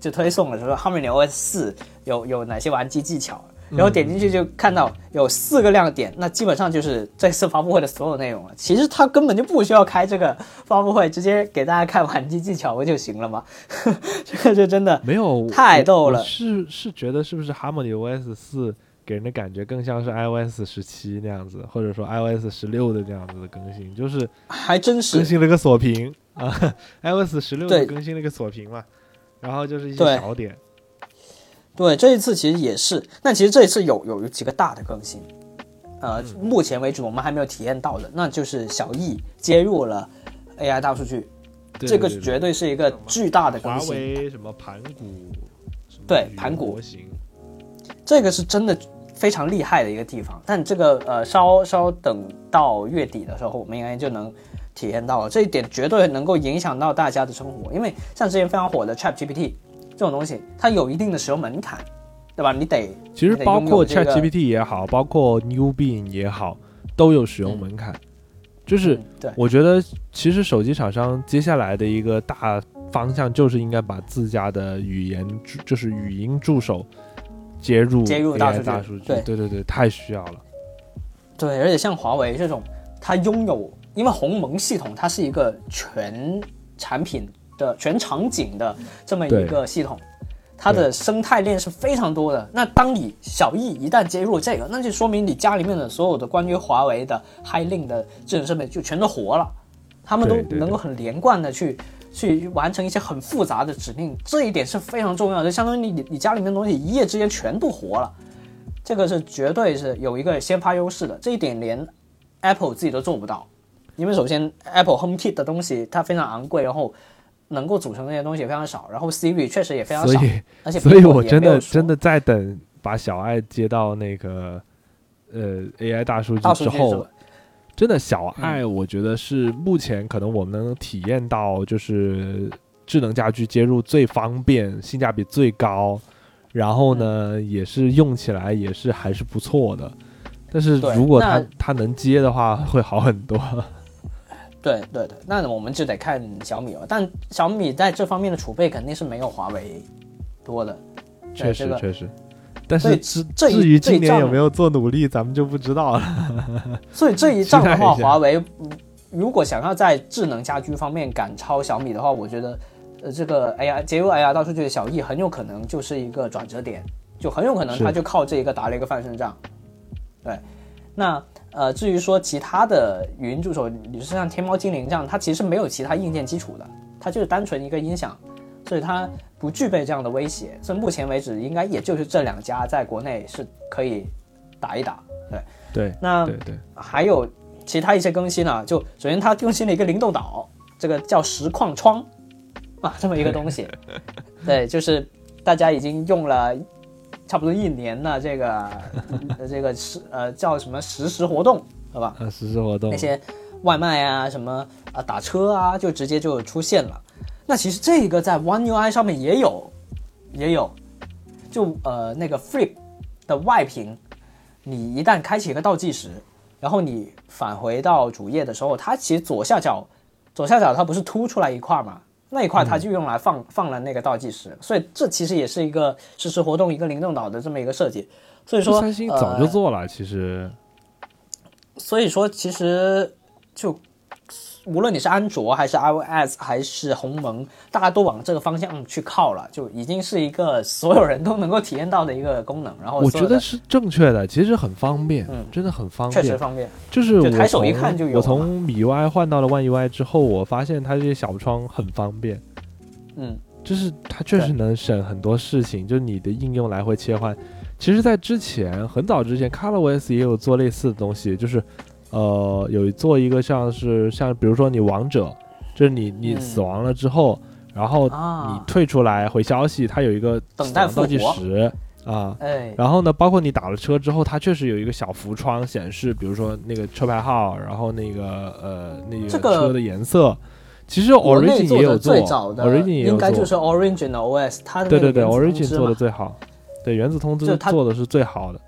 Speaker 1: 就推送了，说 Harmony OS 四有有哪些玩机技巧，然后点进去就看到有四个亮点，那基本上就是这次发布会的所有内容了。其实他根本就不需要开这个发布会，直接给大家看玩机技巧不就行了吗？这个就真的
Speaker 2: 没有
Speaker 1: 太逗了。
Speaker 2: 是是觉得是不是 Harmony OS 四给人的感觉更像是 iOS 十七那样子，或者说 iOS 十六的这样子的更新，就是
Speaker 1: 还真是。
Speaker 2: 更新了个锁屏。啊，iOS 十六
Speaker 1: 对。
Speaker 2: 更新了个锁屏嘛，然后就是一些
Speaker 1: 对。
Speaker 2: 小点，
Speaker 1: 对，这一次其实也是，但其实这一次有有几个大的更新，呃，目前为止我们还没有体验到的，那就是小易接入了 AI 大数据，
Speaker 2: 对
Speaker 1: 这个绝对是一个巨大的
Speaker 2: 华
Speaker 1: 更新，
Speaker 2: 为什么盘古，
Speaker 1: 对盘古。
Speaker 2: 模型，
Speaker 1: 这个是真的非常厉害的一个地方。但这个呃，稍稍等到月底的时候，我们应该就能体验到了，这一点绝对能够影响到大家的生活，因为像之前非常火的 ChatGPT 这种东西，它有一定的使用门槛，对吧？你得
Speaker 2: 其实包括 ChatGPT 也好，包括 New Bing 也好，都有使用
Speaker 1: 嗯
Speaker 2: 门槛。就是
Speaker 1: 嗯对
Speaker 2: 我觉得，其实手机厂商接下来的一个大方向就是应该把自家的语言，就是语音助手接入
Speaker 1: 接入大数据
Speaker 2: 大数据。
Speaker 1: 对
Speaker 2: 对对对，太需要了。
Speaker 1: 对，而且像华为这种，它拥有，因为鸿蒙系统它是一个全产品的、全场景的这么一个系统，它的生态链是非常多的。那当你小易一旦接入这个，那就说明你家里面的所有的关于华为的 Hi-Link 的智能设备就全都活了，他们都能够很连贯的去。去完成一些很复杂的指令，这一点是非常重要的，就相当于你你你家里面的东西一夜之间全部活了，这个是绝对是有一个先发优势的，这一点连 Apple 自己都做不到，因为首先 Apple HomeKit 的东西它非常昂贵，然后能够组成那些东西也非常少，然后 Siri 确实也非常少，
Speaker 2: 所以，
Speaker 1: 而且
Speaker 2: 所以
Speaker 1: 苹果
Speaker 2: 我真的真的在等把小爱接到那个呃 AI 大数据之后真的小爱，我觉得是目前可能我们能体验到就是智能家居接入最方便、性价比最高，然后呢，也是用起来也是还是不错的。但是如果它
Speaker 1: 那
Speaker 2: 它能接的话，会好很多。
Speaker 1: 对对对，那我们就得看小米了。但小米在这方面的储备肯定是没有华为多的。对
Speaker 2: 确
Speaker 1: 这个
Speaker 2: 实确实，但是至至于
Speaker 1: 这一仗
Speaker 2: 今年有没有做努力，咱们就不知道了。
Speaker 1: 所以这一仗的话，华为嗯如果想要在智能家居方面赶超小米的话，我觉得，呃，这个 AI 接入 AI 大数据的小易很有可能就是一个转折点，就很有可能
Speaker 2: 是
Speaker 1: 它就靠这一个打了一个翻身仗。对，那呃，至于说其他的语音助手，你是像天猫精灵这样，它其实没有其他硬件基础的，它就是单纯一个音响，所以它不具备这样的威胁。所以目前为止，应该也就是这两家在国内是可以打一打。对，
Speaker 2: 对
Speaker 1: 那
Speaker 2: 对对，
Speaker 1: 还有其他一些更新呢，就首先它更新了一个灵动岛，这个叫实况窗啊，这么一个东西。对，就是大家已经用了差不多一年的，这个呃 这个实呃叫什么实时活动，好吧？
Speaker 2: 啊，实时活动
Speaker 1: 那些外卖啊，什么啊打车啊，就直接就出现了。那其实这个在 One UI 上面也有，也有，就呃那个 Flip 的外屏，你一旦开启一个倒计时，然后你返回到主页的时候，它其实左下角左下角它不是凸出来一块嘛？那一块它就用来放、放了那个倒计时，所以这其实也是一个实时活动一个灵动岛的这么一个设计。所以说，
Speaker 2: 三星早就
Speaker 1: 呃
Speaker 2: 做了，其实
Speaker 1: 所以说，其实就无论你是安卓还是 iOS 还是鸿蒙，大家都往这个方向去靠了，就已经是一个所有人都能够体验到的一个功能。然后
Speaker 2: 我觉得是正确的，其实很方便，
Speaker 1: 嗯
Speaker 2: 真的很方便。
Speaker 1: 确实方便。
Speaker 2: 就是我
Speaker 1: 就抬手一看就有
Speaker 2: 我从米 UI 换到了 One UI 之后，我发现它这些小窗很方便，
Speaker 1: 嗯，
Speaker 2: 就是它确实能省很多事情，就是你的应用来回切换。其实，在之前很早之前，ColorOS 也有做类似的东西，就是呃有做一个像是像比如说你王者，就是你你
Speaker 1: 嗯。
Speaker 2: 死亡了之后，然后你
Speaker 1: 啊，
Speaker 2: 退出来回消息，它有一个
Speaker 1: 等待
Speaker 2: 倒计时啊。
Speaker 1: 哎，
Speaker 2: 然后呢，包括你打了车之后，它确实有一个小浮窗显示，比如说那个车牌号，然后那个呃那个车的颜色。其实 Origin 也有做
Speaker 1: 最早的
Speaker 2: ，Origin 也有做。
Speaker 1: 应该就是 Origin 的 OS，它的
Speaker 2: 对对对，Origin 做的最好，对原子通知做的是最好的。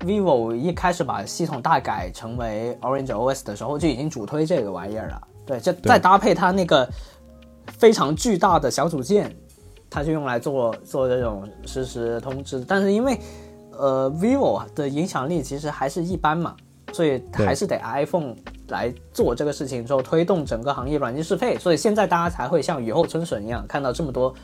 Speaker 1: Vivo 一开始把系统大改成为 Orange OS 的时候，就已经主推这个玩意儿了。对，就再搭配它那个非常巨大的小组件，它就用来做做这种实时通知。但是因为呃 vivo 的影响力其实还是一般嘛，所以还是得 iPhone 来做这个事情之后推动整个行业软件适配，所以现在大家才会像雨后春笋一样看到这么多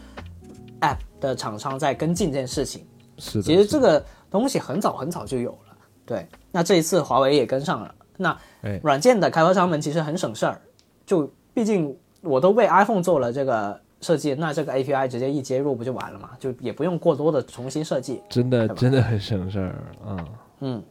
Speaker 1: App 的厂商在跟进这件事情。
Speaker 2: 是的，
Speaker 1: 其实这个东西很早很早就有了，对。那这一次华为也跟上了。那
Speaker 2: 哎
Speaker 1: 软件的开发商们其实很省事儿，就毕竟我都为 iPhone 做了这个设计，那这个 API 直接一接入不就完了嘛？就也不用过多的重新设计。
Speaker 2: 真的真的很省事儿啊。
Speaker 1: 嗯，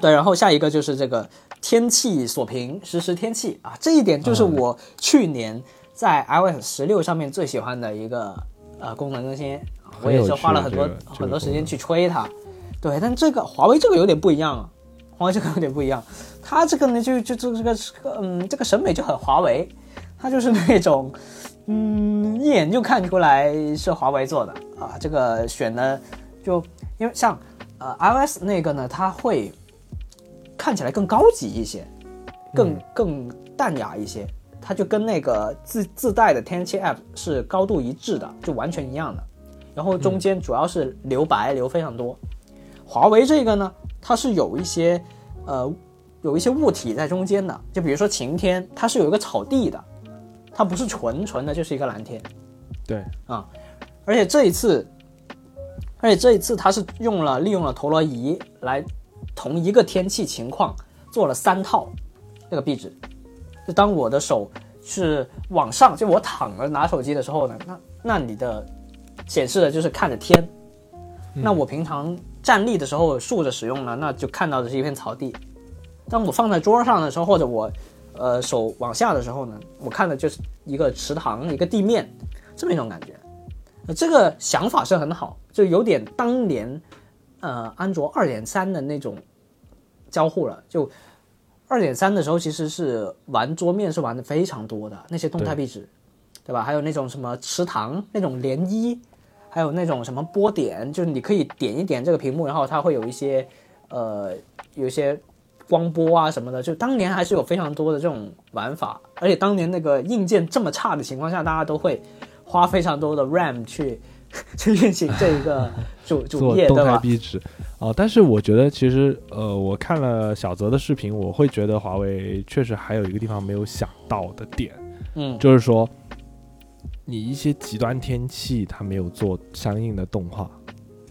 Speaker 1: 对。然后下一个就是这个天气锁屏实时天气啊，这一点就是
Speaker 2: 嗯
Speaker 1: 我去年在 iOS 十六上面最喜欢的一个呃功能更新。啊我也是花了很多
Speaker 2: 很有趣这个
Speaker 1: 很多时间去吹它，对，但这个华为这个有点不一样啊，华为这个有点不一样，它这个呢就就这个这个这个嗯这个审美就很华为，它就是那种嗯一眼就看出来是华为做的啊，这个选的就因为像呃 iOS 那个呢，它会看起来更高级一些，更、
Speaker 2: 嗯。
Speaker 1: 更淡雅一些，它就跟那个自自带的天气 App 是高度一致的，就完全一样的。然后中间主要是留白留非常多。华为这个呢，它是有一些呃有一些物体在中间的，就比如说晴天，它是有一个草地的，它不是纯纯的就是一个蓝天。
Speaker 2: 对，啊
Speaker 1: 而且这一次，而且这一次它是用了利用了陀螺仪来同一个天气情况做了三套那个壁纸。就当我的手是往上，就我躺着拿手机的时候呢，那那你的显示的就是看着天。那我平常站立的时候竖着使用呢，那就看到的是一片草地。当我放在桌上的时候，或者我呃手往下的时候呢，我看的就是一个池塘，一个地面，这么一种感觉。呃，这个想法是很好，就有点当年呃安卓二点三的那种交互了。就二点三的时候，其实是玩桌面是玩的非常多的那些动态壁纸，对吧？还有那种什么池塘那种涟漪，还有那种什么波点，就是你可以点一点这个屏幕，然后它会有一些呃有一些光波啊什么的。就当年还是有非常多的这种玩法，而且当年那个硬件这么差的情况下，大家都会花非常多的 RAM 去 去运行这一个主 主页对吧？
Speaker 2: 态壁纸啊。但是我觉得其实呃，我看了小泽的视频，我会觉得华为确实还有一个地方没有想到的点，
Speaker 1: 嗯，
Speaker 2: 就是说你一些极端天气它没有做相应的动画，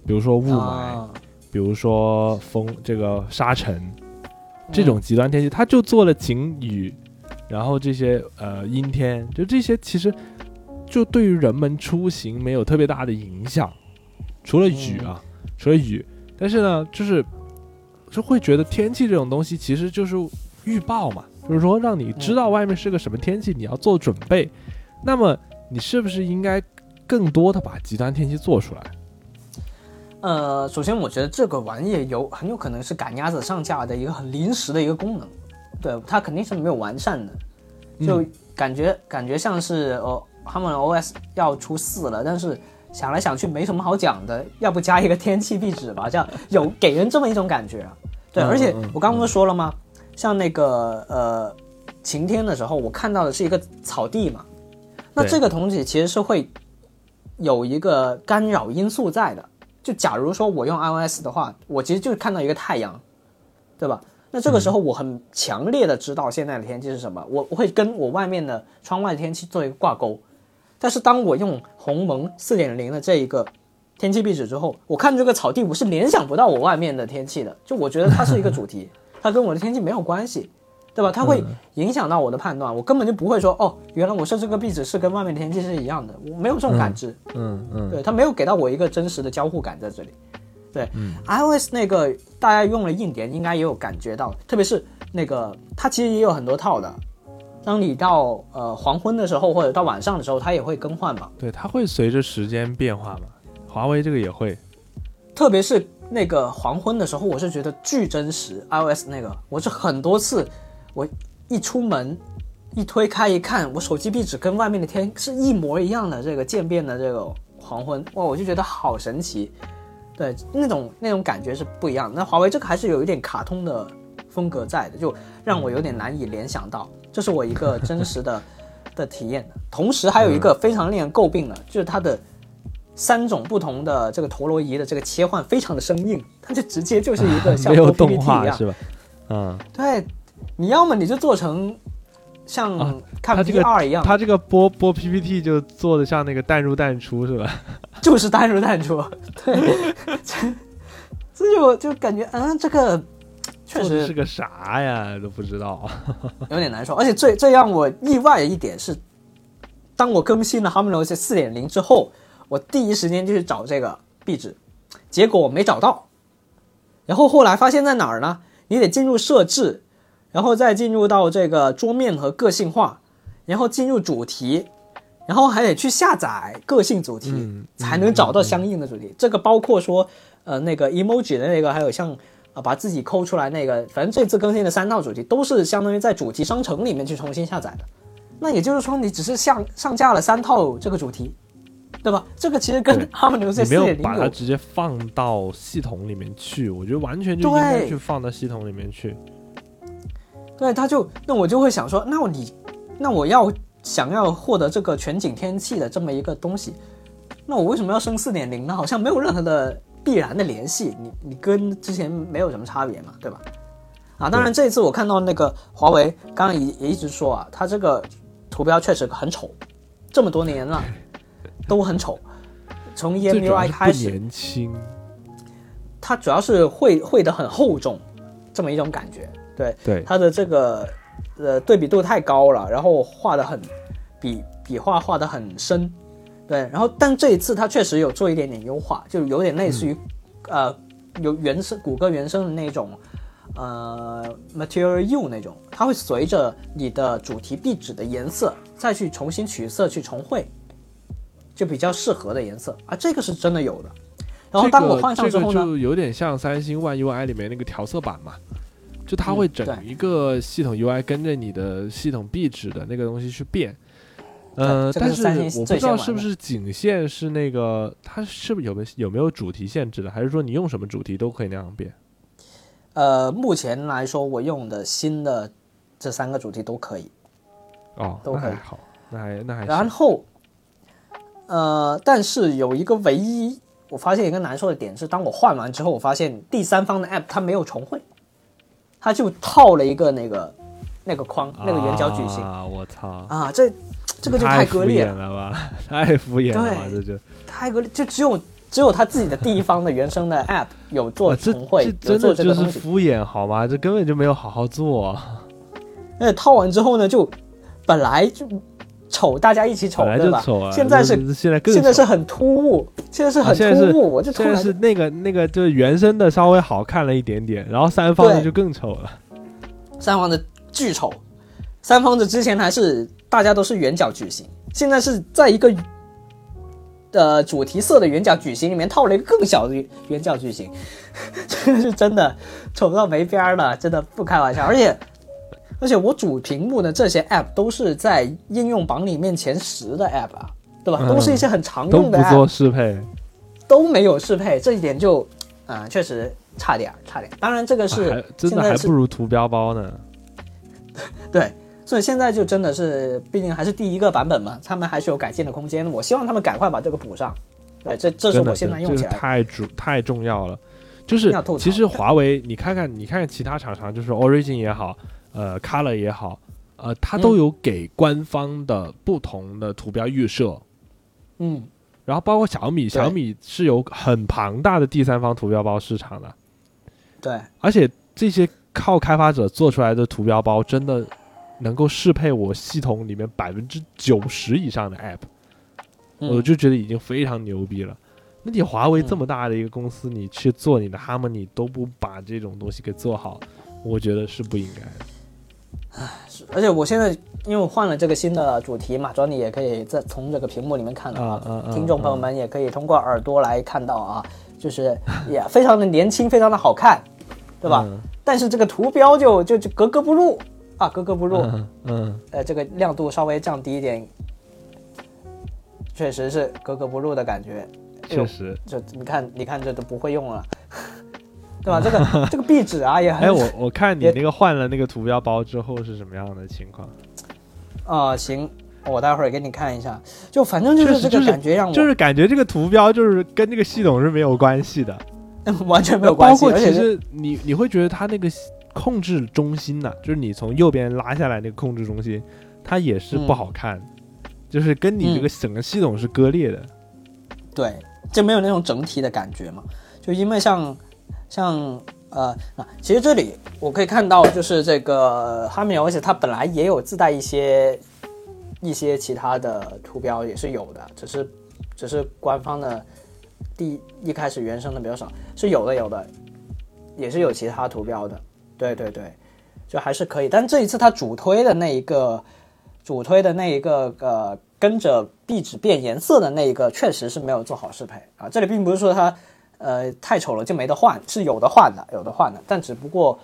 Speaker 2: 比如说雾霾，
Speaker 1: 啊。
Speaker 2: 比如说风这个沙尘这种极端天气，它就做了晴雨，然后这些呃阴天，就这些其实就对于人们出行没有特别大的影响，除了雨啊，除了雨，但是呢，就是就会觉得天气这种东西其实就是预报嘛，就是说让你知道外面是个什么天气，你要做准备。那么你是不是应该更多的把极端天气做出来？
Speaker 1: 呃，首先我觉得这个玩意有很有可能是赶鸭子上架的一个很临时的一个功能，对它肯定是没有完善的，就感觉、感觉像是呃他们 OS 要出四了，但是想来想去没什么好讲的，要不加一个天气壁纸吧，这样有给人这么一种感觉啊。对，
Speaker 2: 嗯
Speaker 1: 而且我刚刚不是说了吗？像那个呃晴天的时候，我看到的是一个草地嘛，那这个同体其实是会有一个干扰因素在的。就假如说我用 iOS 的话，我其实就是看到一个太阳，对吧？那这个时候我很强烈的知道现在的天气是什么，我我会跟我外面的窗外的天气做一个挂钩。但是当我用鸿蒙四点零的这一个天气壁纸之后，我看这个草地，我是联想不到我外面的天气的，就我觉得它是一个主题，它跟我的天气没有关系，对吧？它会影响到我的判断，我根本就不会说哦，原来我设置个壁纸是跟外面的天气是一样的，我没有这种感知。
Speaker 2: 嗯嗯，
Speaker 1: 对，它没有给到我一个真实的交互感在这里。对、iOS 那个大家用了硬点，应该也有感觉到，特别是那个它其实也有很多套的。当你到呃黄昏的时候，或者到晚上的时候，它也会更换嘛。
Speaker 2: 对，它会随着时间变化嘛。华为这个也会，
Speaker 1: 特别是那个黄昏的时候，我是觉得巨真实。iOS 那个，我是很多次，我一出门一推开一看，我手机壁纸跟外面的天是一模一样的，这个渐变的这个黄昏，哇，我就觉得好神奇。对，那种那种感觉是不一样的。那华为这个还是有一点卡通的风格在的，就让我有点难以联想到，这是我一个真实的 的体验的。同时还有一个非常令人诟病的，就是它的三种不同的这个陀螺仪的这个切换非常的生硬，它就直接就是一个像
Speaker 2: 没有
Speaker 1: 做 PPT 一样。
Speaker 2: 是吧？嗯，
Speaker 1: 对，你要么你就做成像
Speaker 2: 啊
Speaker 1: 看
Speaker 2: 它这个
Speaker 1: VR 一样，
Speaker 2: 他这个播播 PPT 就做的像那个淡入淡出是吧？
Speaker 1: 就是淡入淡出。对，这这就就感觉嗯，这个确实
Speaker 2: 是个啥呀？都不知道。
Speaker 1: 有点难受。而且最最让我意外的一点是，当我更新了 HarmonyOS 四点零之后，我第一时间就去找这个壁纸，结果我没找到。然后后来发现在哪儿呢？你得进入设置，然后再进入到这个桌面和个性化，然后进入主题，然后还得去下载个性主题，
Speaker 2: 嗯
Speaker 1: 才能找到相应的主题。这个包括说，呃，那个 emoji 的那个，还有像啊把自己抠出来那个，反正这次更新的三套主题都是相当于在主题商城里面去重新下载的。那也就是说，你只是上上架了三套这个主题，对吧？这个其实跟
Speaker 2: 对
Speaker 1: 他们流
Speaker 2: 你没有把它直接放到系统里面去，我觉得完全就应该去放到系统里面去。
Speaker 1: 对，他就那我就会想说，那我你，那我要想要获得这个全景天气的这么一个东西，那我为什么要升四点零呢？好像没有任何的必然的联系，你你跟之前没有什么差别嘛，对吧？啊，当然这一次我看到那个华为，刚刚也也一直说啊，它这个图标确实很丑，这么多年了 都很丑，从 EMUI 开始，
Speaker 2: 轻，
Speaker 1: 它主要是绘绘的很厚重，这么一种感觉，对。
Speaker 2: 对，
Speaker 1: 它的这个呃对比度太高了，然后画的很笔笔画画的很深，对，然后但这一次它确实有做一点点优化，就有点类似于、呃有原生谷歌原生的那种呃 Material U 那种，它会随着你的主题壁纸的颜色再去重新取色去重绘，就比较适合的颜色。啊，这个是真的有的。然后当我换上之后呢，
Speaker 2: 这个就有点像三星 One UI 里面那个调色板嘛，就它会整一个系统 UI 跟着你的系统壁纸的那个东西去变。呃，但
Speaker 1: 是
Speaker 2: 我不知道是不是仅限是那个，它是不是有没有有没有主题限制的，还是说你用什么主题都可以那样变？
Speaker 1: 呃，目前来说，我用的新的这三个主题都可以。
Speaker 2: 哦，
Speaker 1: 都可以
Speaker 2: 好，那还那还。
Speaker 1: 然后，呃，但是有一个唯一我发现一个难受的点是，当我换完之后，我发现第三方的 app 它没有重绘，它就套了一个那个那个框，那个圆角矩形
Speaker 2: 啊！我操，
Speaker 1: 啊，这这个就
Speaker 2: 太敷
Speaker 1: 割裂了，
Speaker 2: 衍了吧，太敷衍了吧，
Speaker 1: 对
Speaker 2: 这就
Speaker 1: 太割裂，就只有只有他自己的第一方的原生的 app 有做
Speaker 2: 哇这
Speaker 1: 重绘，
Speaker 2: 这真的就是。敷衍好吗？这根本就没有好好做。
Speaker 1: 而且套完之后呢，就本来就丑，大家一起丑，
Speaker 2: 本来
Speaker 1: 对吧？
Speaker 2: 就丑啊，
Speaker 1: 现在是
Speaker 2: 现在更
Speaker 1: 现在是很突兀，现在是很突兀，我就突然
Speaker 2: 是那个那个就是原生的稍微好看了一点点，然后三方的就更丑了。
Speaker 1: 三方的巨丑，三方的之前还是大家都是圆角矩形，现在是在一个呃主题色的圆角矩形里面套了一个更小的圆圆角矩形，这个是真的丑到没边儿了，真的不开玩笑。而且而且我主屏幕的这些 app 都是在应用榜里面前十的 app 啊，对吧？
Speaker 2: 嗯
Speaker 1: 都是一些很常用的
Speaker 2: 不
Speaker 1: app，
Speaker 2: 做适配，
Speaker 1: 都没有适配，这一点就啊、呃确实差点儿差点。当然这个是、
Speaker 2: 还真的还不如图标包呢。
Speaker 1: 对，所以现在就真的是，毕竟还是第一个版本嘛，他们还是有改进的空间。我希望他们赶快把这个补上。对，这这是，我现在用起来的。
Speaker 2: 太主太重要了。就是其实华为，你看看你看看其他厂商，就是 Origin 也好，呃，Color 也好，呃，它都
Speaker 1: 嗯
Speaker 2: 有给官方的不同的图标预设。
Speaker 1: 嗯，
Speaker 2: 然后包括小米，小米是有很庞大的第三方图标包市场的，
Speaker 1: 对，
Speaker 2: 而且这些靠开发者做出来的图标包，真的能够适配我系统里面百分之九十以上的 App，、
Speaker 1: 嗯
Speaker 2: 我就觉得已经非常牛逼了。那你华为
Speaker 1: 嗯
Speaker 2: 这么大的一个公司，你去做你的 Harmony 都不把这种东西给做好，我觉得是不应该的。
Speaker 1: 而且我现在因为我换了这个新的主题嘛，主要你也可以在从这个屏幕里面看到啊，
Speaker 2: 嗯嗯嗯
Speaker 1: 听众朋友们也可以通过耳朵来看到啊，就是也非常的年轻，非常的好看，对吧？
Speaker 2: 嗯
Speaker 1: 但是这个图标就就就格格不入啊，格格不入。
Speaker 2: 嗯嗯，
Speaker 1: 呃，这个亮度稍微降低一点，确实是格格不入的感觉。
Speaker 2: 确实。
Speaker 1: 这你看，你看这都不会用了，对吧？这个这个壁纸啊也很
Speaker 2: 哎，我我看你那个换了那个图标包之后是什么样的情况？
Speaker 1: 啊、行，我待会儿给你看一下。就反正就是这个感觉让我
Speaker 2: 就是感觉这个图标就是跟这个系统是没有关系的，
Speaker 1: 完全没有关系，
Speaker 2: 包括其
Speaker 1: 而且是
Speaker 2: 实你你会觉得它那个控制中心呐、就是你从右边拉下来那个控制中心，它也是不好看，就是跟你这个整个系统是割裂的。
Speaker 1: 对，就没有那种整体的感觉嘛。就因为像像呃，那其实这里我可以看到，就是这个哈密尔，而且它本来也有自带一些一些其他的图标也是有的，只是只是官方的第一开始原生的比较少，是有的有的，也是有其他图标的。对对对，就还是可以。但这一次它主推的那一个主推的那一个呃，跟着壁纸变颜色的那一个，确实是没有做好适配啊。这里并不是说它呃太丑了就没得换，是有的换的，有的换的。但只不过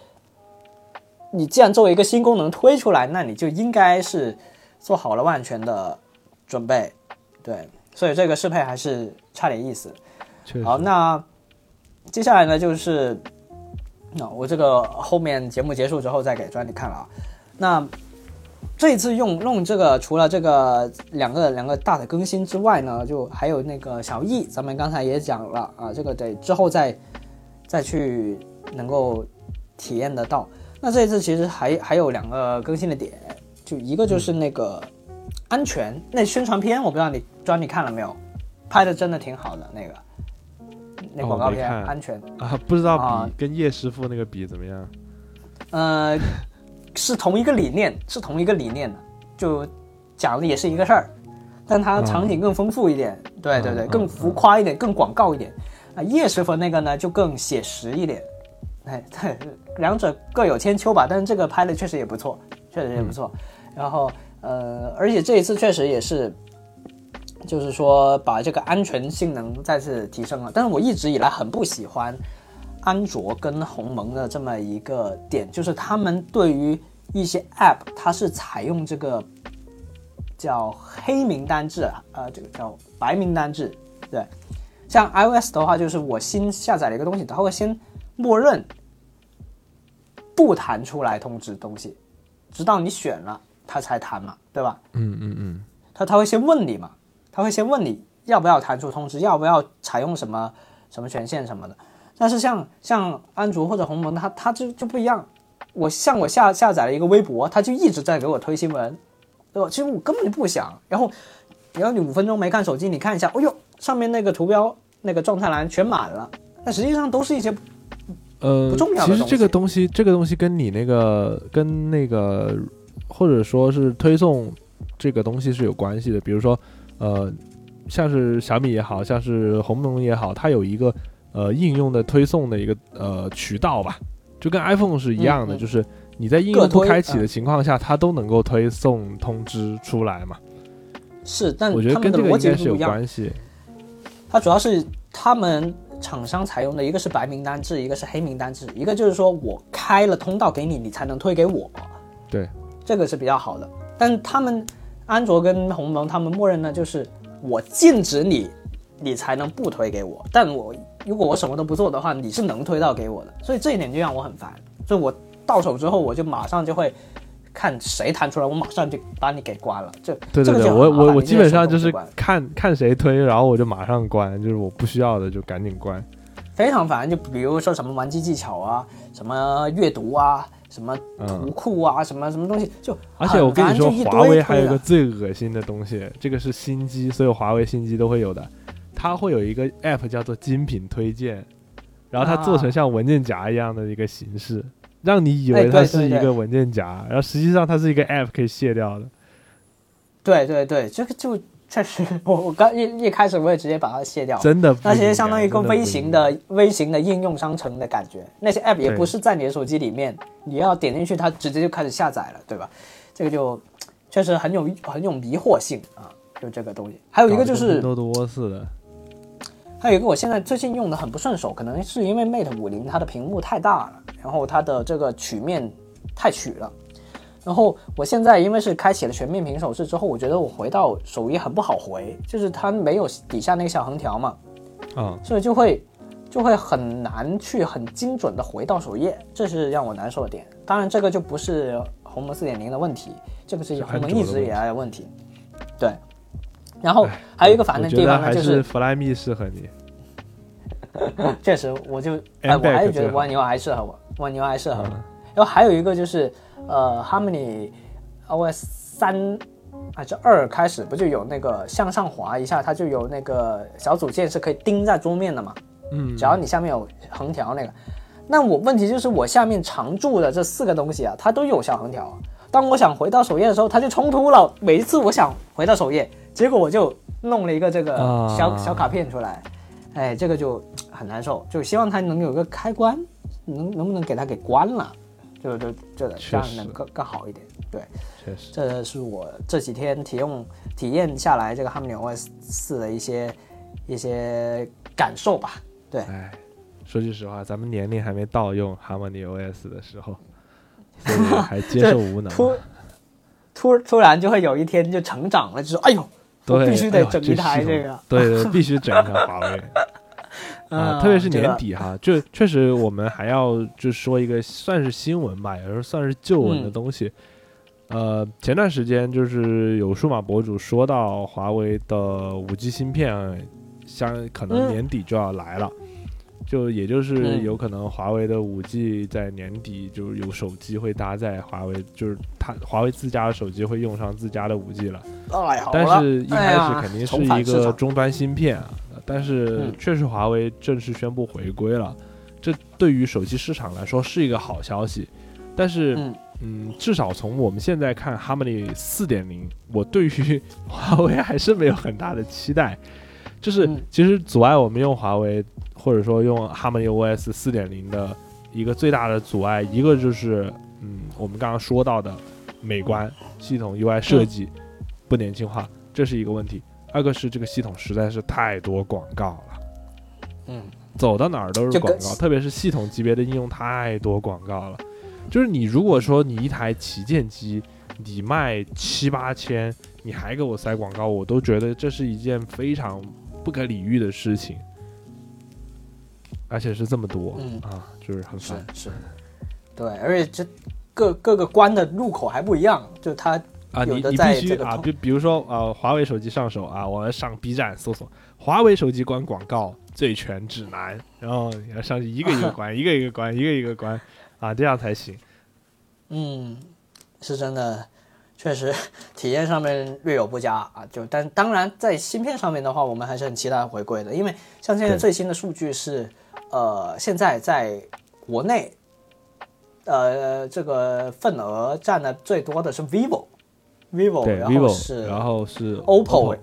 Speaker 1: 你既然作为一个新功能推出来，那你就应该是做好了万全的准备，对。所以这个适配还是差点意思。好，那接下来呢，就是那我这个后面节目结束之后再给专利看了啊。那这一次用弄这个，除了这个两个两个大的更新之外呢，就还有那个小易，咱们刚才也讲了啊，这个得之后再再去能够体验得到。那这一次其实还还有两个更新的点，就一个就是那个安全、那宣传片，我不知道你专你看了没有，拍的真的挺好的那个。那
Speaker 2: 哦
Speaker 1: 广告片、安全，
Speaker 2: 啊，不知道
Speaker 1: 啊
Speaker 2: 比跟叶师傅那个比怎么样？
Speaker 1: 呃，是同一个理念，是同一个理念的，就讲的也是一个事儿，但它
Speaker 2: 嗯
Speaker 1: 场景更丰富一点，对对对，
Speaker 2: 嗯
Speaker 1: 更浮夸一点，更广告一点。啊，叶师傅那个呢就更写实一点，哎，对，两者各有千秋吧。但是这个拍的确实也不错，确实也不错。然后呃，而且这一次确实也是。就是说，把这个安全性能再次提升了。但是我一直以来很不喜欢安卓跟鸿蒙的这么一个点，就是他们对于一些 App，它是采用这个叫黑名单制啊，呃，这个叫白名单制。对，像 iOS 的话，就是我新下载了一个东西，它会先默认不弹出来通知东西，直到你选了它才弹嘛，对吧？
Speaker 2: 嗯嗯嗯，
Speaker 1: 它它会先问你嘛，它会先问你要不要弹出通知，要不要采用什么什么权限什么的。但是像像安卓或者鸿蒙，它它就就不一样。我像我下下载了一个微博，它就一直在给我推新闻，对吧？其实我根本就不想。然后，然后你五分钟没看手机，你看一下，哦呦，上面那个图标那个状态栏全满了，但实际上都是一些
Speaker 2: 呃
Speaker 1: 不重要的
Speaker 2: 其实这个
Speaker 1: 东
Speaker 2: 东西，这个东西跟你那个跟那个或者说是推送这个东西是有关系的。比如说，呃，像是小米也好像是鸿蒙也好，它有一个呃应用的推送的一个呃渠道吧，就跟 iPhone 是一样的，
Speaker 1: 嗯嗯
Speaker 2: 就是你在应用不开启的
Speaker 1: 嗯
Speaker 2: 情况下，它都能够推送通知出来嘛。
Speaker 1: 是，但
Speaker 2: 我觉得跟这个应该是有。关系。
Speaker 1: 它主要是他们厂商采用的一个是白名单制，一个是黑名单制，一个就是说我开了通道给你，你才能推给我。
Speaker 2: 对，
Speaker 1: 这个是比较好的。但他们安卓跟鸿蒙他们默认呢，就是我禁止你，你才能不推给我。但我如果我什么都不做的话，你是能推到给我的。所以这一点就让我很烦。所以我到手之后，我就马上就会看谁弹出来，我马上就把你给关了。这
Speaker 2: 对对对，
Speaker 1: 这个就
Speaker 2: 我我我基本上就是看看谁推，然后我就马上关，就是我不需要的就赶紧关。
Speaker 1: 非常烦，就比如说什么玩机技巧啊，什么阅读啊，什么图
Speaker 2: 嗯，
Speaker 1: 库啊，什么什么东西，就
Speaker 2: 而且我跟你说，华为还有一个最恶心的东西，这个是新机，所有华为新机都会有的，它会有一个 app 叫做精品推荐，然后它做成
Speaker 1: 啊
Speaker 2: 像文件夹一样的一个形式，让你以
Speaker 1: 哎
Speaker 2: 为它是一个文件夹，然后实际上它是一个 app 可以卸掉的。
Speaker 1: 对对对，这个就确实，我我刚一一开始我也直接把它卸掉了。
Speaker 2: 真的
Speaker 1: 那些相当于一个微型的微型的应用商城的感觉，那些 app 也不是在你的手机里面，你要点进去，它直接就开始下载了，对吧？这个就确实很有很有迷惑性啊，就这个东西。还有一个就是
Speaker 2: 多多似的，
Speaker 1: 还有一个我现在最近用的很不顺手，可能是因为 Mate 五零它的屏幕太大了，然后它的这个曲面太曲了。然后我现在因为是开启了全面屏手势之后，我觉得我回到首页很不好回，就是它没有底下那个小横条嘛，
Speaker 2: 嗯、
Speaker 1: 所以就会就会很难去很精准的回到首页，这是让我难受的点。当然，这个就不是鸿蒙四点零的问题，这个是
Speaker 2: 是
Speaker 1: 鸿蒙一直以来的问题。对，然后还有一个烦的地方呢，就是
Speaker 2: 是 Flyme 适合你。
Speaker 1: 确实，我就哎，我还是觉得蜗牛还适合我，蜗牛还适合我。
Speaker 2: 嗯
Speaker 1: 然后还有一个就是，呃，Harmony OS 三还是二开始不就有那个向上滑一下，它就有那个小组件是可以钉在桌面的嘛？
Speaker 2: 嗯，
Speaker 1: 只要你下面有横条那个。那我问题就是我下面常驻的这四个东西啊，它都有小横条啊。当我想回到首页的时候，它就冲突了。每一次我想回到首页，结果我就弄了一个这个
Speaker 2: 啊
Speaker 1: 小、小卡片出来，哎，这个就很难受。就希望它能有个开关，能能不能给它给关了？就就这个这样能更更好一点。对，
Speaker 2: 确实。
Speaker 1: 这是我这几天体用体验下来这个 Harmony OS 四的一些一些感受吧。对，
Speaker 2: 哎，说句实话，咱们年龄还没到用 Harmony OS 的时候，所以还接受无能。
Speaker 1: 突突突然就会有一天就成长了，就说哎呦，我
Speaker 2: 对，
Speaker 1: 必须得整一台这个。
Speaker 2: 对对，必须整一台华为 啊，
Speaker 1: 嗯
Speaker 2: 特别是年底哈，就确实我们还要就说一个算是新闻吧，也是算是旧闻的
Speaker 1: 嗯
Speaker 2: 东西。呃，前段时间就是有数码博主说到华为的五 G 芯片，相可能
Speaker 1: 嗯
Speaker 2: 年底就要来了。就也就是
Speaker 1: 嗯
Speaker 2: 有可能华为的五 G 在年底就有手机会搭载华为，就是它华为自家的手机会用上自家的五 G 了。但是一开始肯定是一个终端芯片啊，但是
Speaker 1: 嗯
Speaker 2: 确实华为正式宣布回归了，这对于手机市场来说是一个好消息。但是，
Speaker 1: 嗯
Speaker 2: 嗯，至少从我们现在看 Harmony 四点零，我对于华为还是没有很大的期待。就是
Speaker 1: 嗯
Speaker 2: 其实阻碍我们用华为或者说用 Harmony OS 四点零的一个最大的阻碍，一个就是嗯我们刚刚说到的美观系统 UI 设计不年轻化，这是一个问题；二个是这个系统实在是太多广告了。
Speaker 1: 嗯，
Speaker 2: 走到哪儿都是广告，特别是系统级别的应用太多广告了。就是你如果说你一台旗舰机，你卖七八千，你还给我塞广告，我都觉得这是一件非常不可理喻的事情，而且是这么多，
Speaker 1: 嗯
Speaker 2: 啊，就是很烦
Speaker 1: 是，对，而且这各各个关的入口还不一样，就它
Speaker 2: 啊！
Speaker 1: 有的
Speaker 2: 你你必须啊，比比如说啊，华为手机上手啊，我要上 B 站搜索华为手机关广告最全指南，然后你要上去 一个一个关，一个一个关，一个一个关啊，这样才行。
Speaker 1: 嗯，是真的，确实体验上面略有不佳啊。就但当然在芯片上面的话，我们还是很期待回归的，因为像现在最新的数据是，呃，现在在国内，呃，这个份额占的最多的是 vivo，vivo，然后是
Speaker 2: 然后是
Speaker 1: OPPO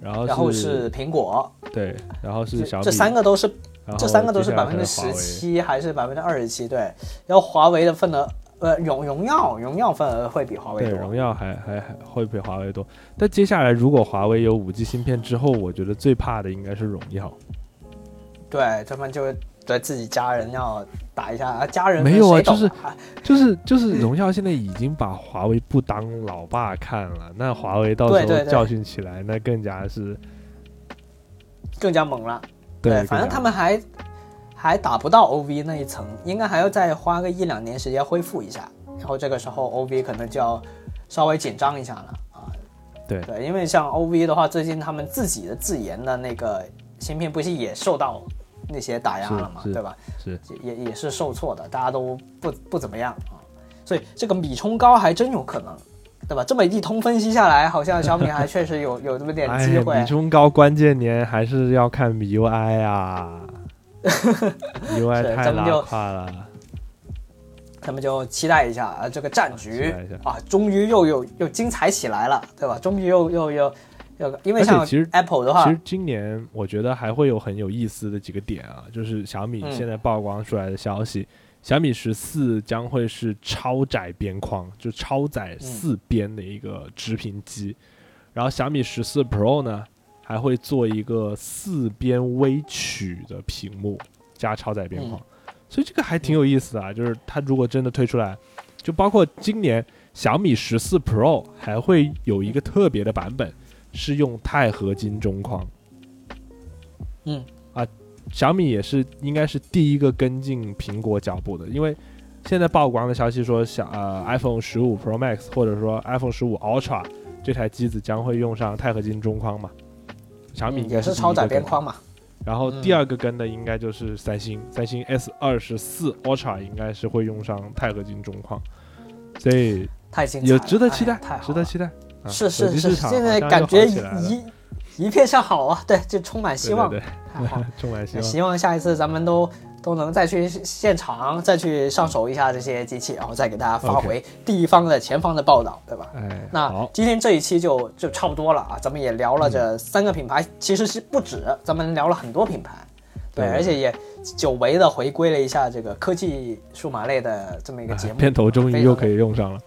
Speaker 2: 然后
Speaker 1: 然后是苹果，
Speaker 2: 对，然后是
Speaker 1: 这
Speaker 2: 小米，
Speaker 1: 这三个都是这三个都是百分之十七还是百分之二十七？对，然后华为的份额，呃，荣荣耀荣耀份额会比华为
Speaker 2: 对，
Speaker 1: 多。
Speaker 2: 荣耀还还还会比华为多。但接下来如果华为有五 G 芯片之后，我觉得最怕的应该是荣耀。
Speaker 1: 对他们就对自己家人要打一下，啊家人
Speaker 2: 没有啊就是 就是就是荣耀现在已经把华为不当老爸看了，那华为到时候教训起来，那更加是
Speaker 1: 更加猛了。
Speaker 2: 对，
Speaker 1: 反正他们还还打不到 OV 那一层，应该还要再花个一两年时间恢复一下，然后这个时候 OV 可能就要稍微紧张一下了啊。
Speaker 2: 对
Speaker 1: 对，因为像 OV 的话，最近他们自己的自研的那个芯片不是也受到那些打压了嘛，对吧？
Speaker 2: 是
Speaker 1: 也也是受挫的，大家都不不怎么样啊，所以这个米冲高还真有可能，对吧？这么一通分析下来，好像小米还确实有 有这么点
Speaker 2: 哎
Speaker 1: 机会。
Speaker 2: 米冲高关键年还是要看 MIUI 啊，UI 太拉
Speaker 1: 是咱们就
Speaker 2: 胯了。
Speaker 1: 咱们就期待一下啊，这个战局啊，终于又有又精彩起来了，对吧？终于又又又又，因为像
Speaker 2: 其实
Speaker 1: Apple 的话
Speaker 2: 其，实今年我觉得还会有很有意思的几个点啊，就是小米
Speaker 1: 嗯
Speaker 2: 现在曝光出来的消息，小米十四将会是超窄边框，就超窄四边的一个直屏机，然后小米十四 Pro 呢还会做一个四边微曲的屏幕加超窄边框，所以这个还挺有意思的啊，就是它如果真的推出来，就包括今年小米十四 Pro 还会有一个特别的版本。是用钛合金中框。
Speaker 1: 嗯
Speaker 2: 啊，小米也是应该是第一个跟进苹果脚步的，因为现在曝光的消息说小呃 iPhone 十五 Pro Max 或者说 iPhone 十五 Ultra 这台机子将会用上钛合金中框嘛。小米应该
Speaker 1: 嗯也是超窄边框嘛，
Speaker 2: 然后
Speaker 1: 嗯
Speaker 2: 第二个跟的应该就是三星，三星 S 二十四 Ultra 应该是会用上钛合金中框，所以
Speaker 1: 太精彩了，
Speaker 2: 有值得期待值得期待。啊
Speaker 1: 是是是，现在感觉一一片向好啊，对，就充满希望，
Speaker 2: 对对
Speaker 1: 太好了。
Speaker 2: 对，充满希望。
Speaker 1: 希望下一次咱们都都能再去现场，再去上手一下这些机器，然后再给大家发回地方的前方的报道，对吧？
Speaker 2: 哎，
Speaker 1: 那
Speaker 2: 好，
Speaker 1: 今天这一期就就差不多了啊，咱们也聊了这三个品牌，其实是不止，咱们聊了很多品牌，对，
Speaker 2: 对
Speaker 1: 而且也久违的回归了一下这个科技数码类的这么一个节目。
Speaker 2: 片头终于又可
Speaker 1: 以，
Speaker 2: 以用上了。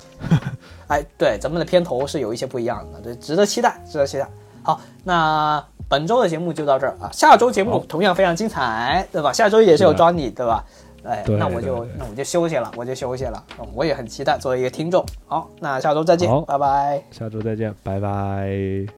Speaker 1: 哎，对，咱们的片头是有一些不一样的，对，值得期待，值得期待。好，那本周的节目就到这儿啊，下周节目同样非常精彩，对吧？下周也是有
Speaker 2: 是的
Speaker 1: Johnny，对吧？哎，那我就那我就休息了，我就休息了，嗯我也很期待作为一个听众。好，那下周再见，拜拜。
Speaker 2: 下周再见，拜拜。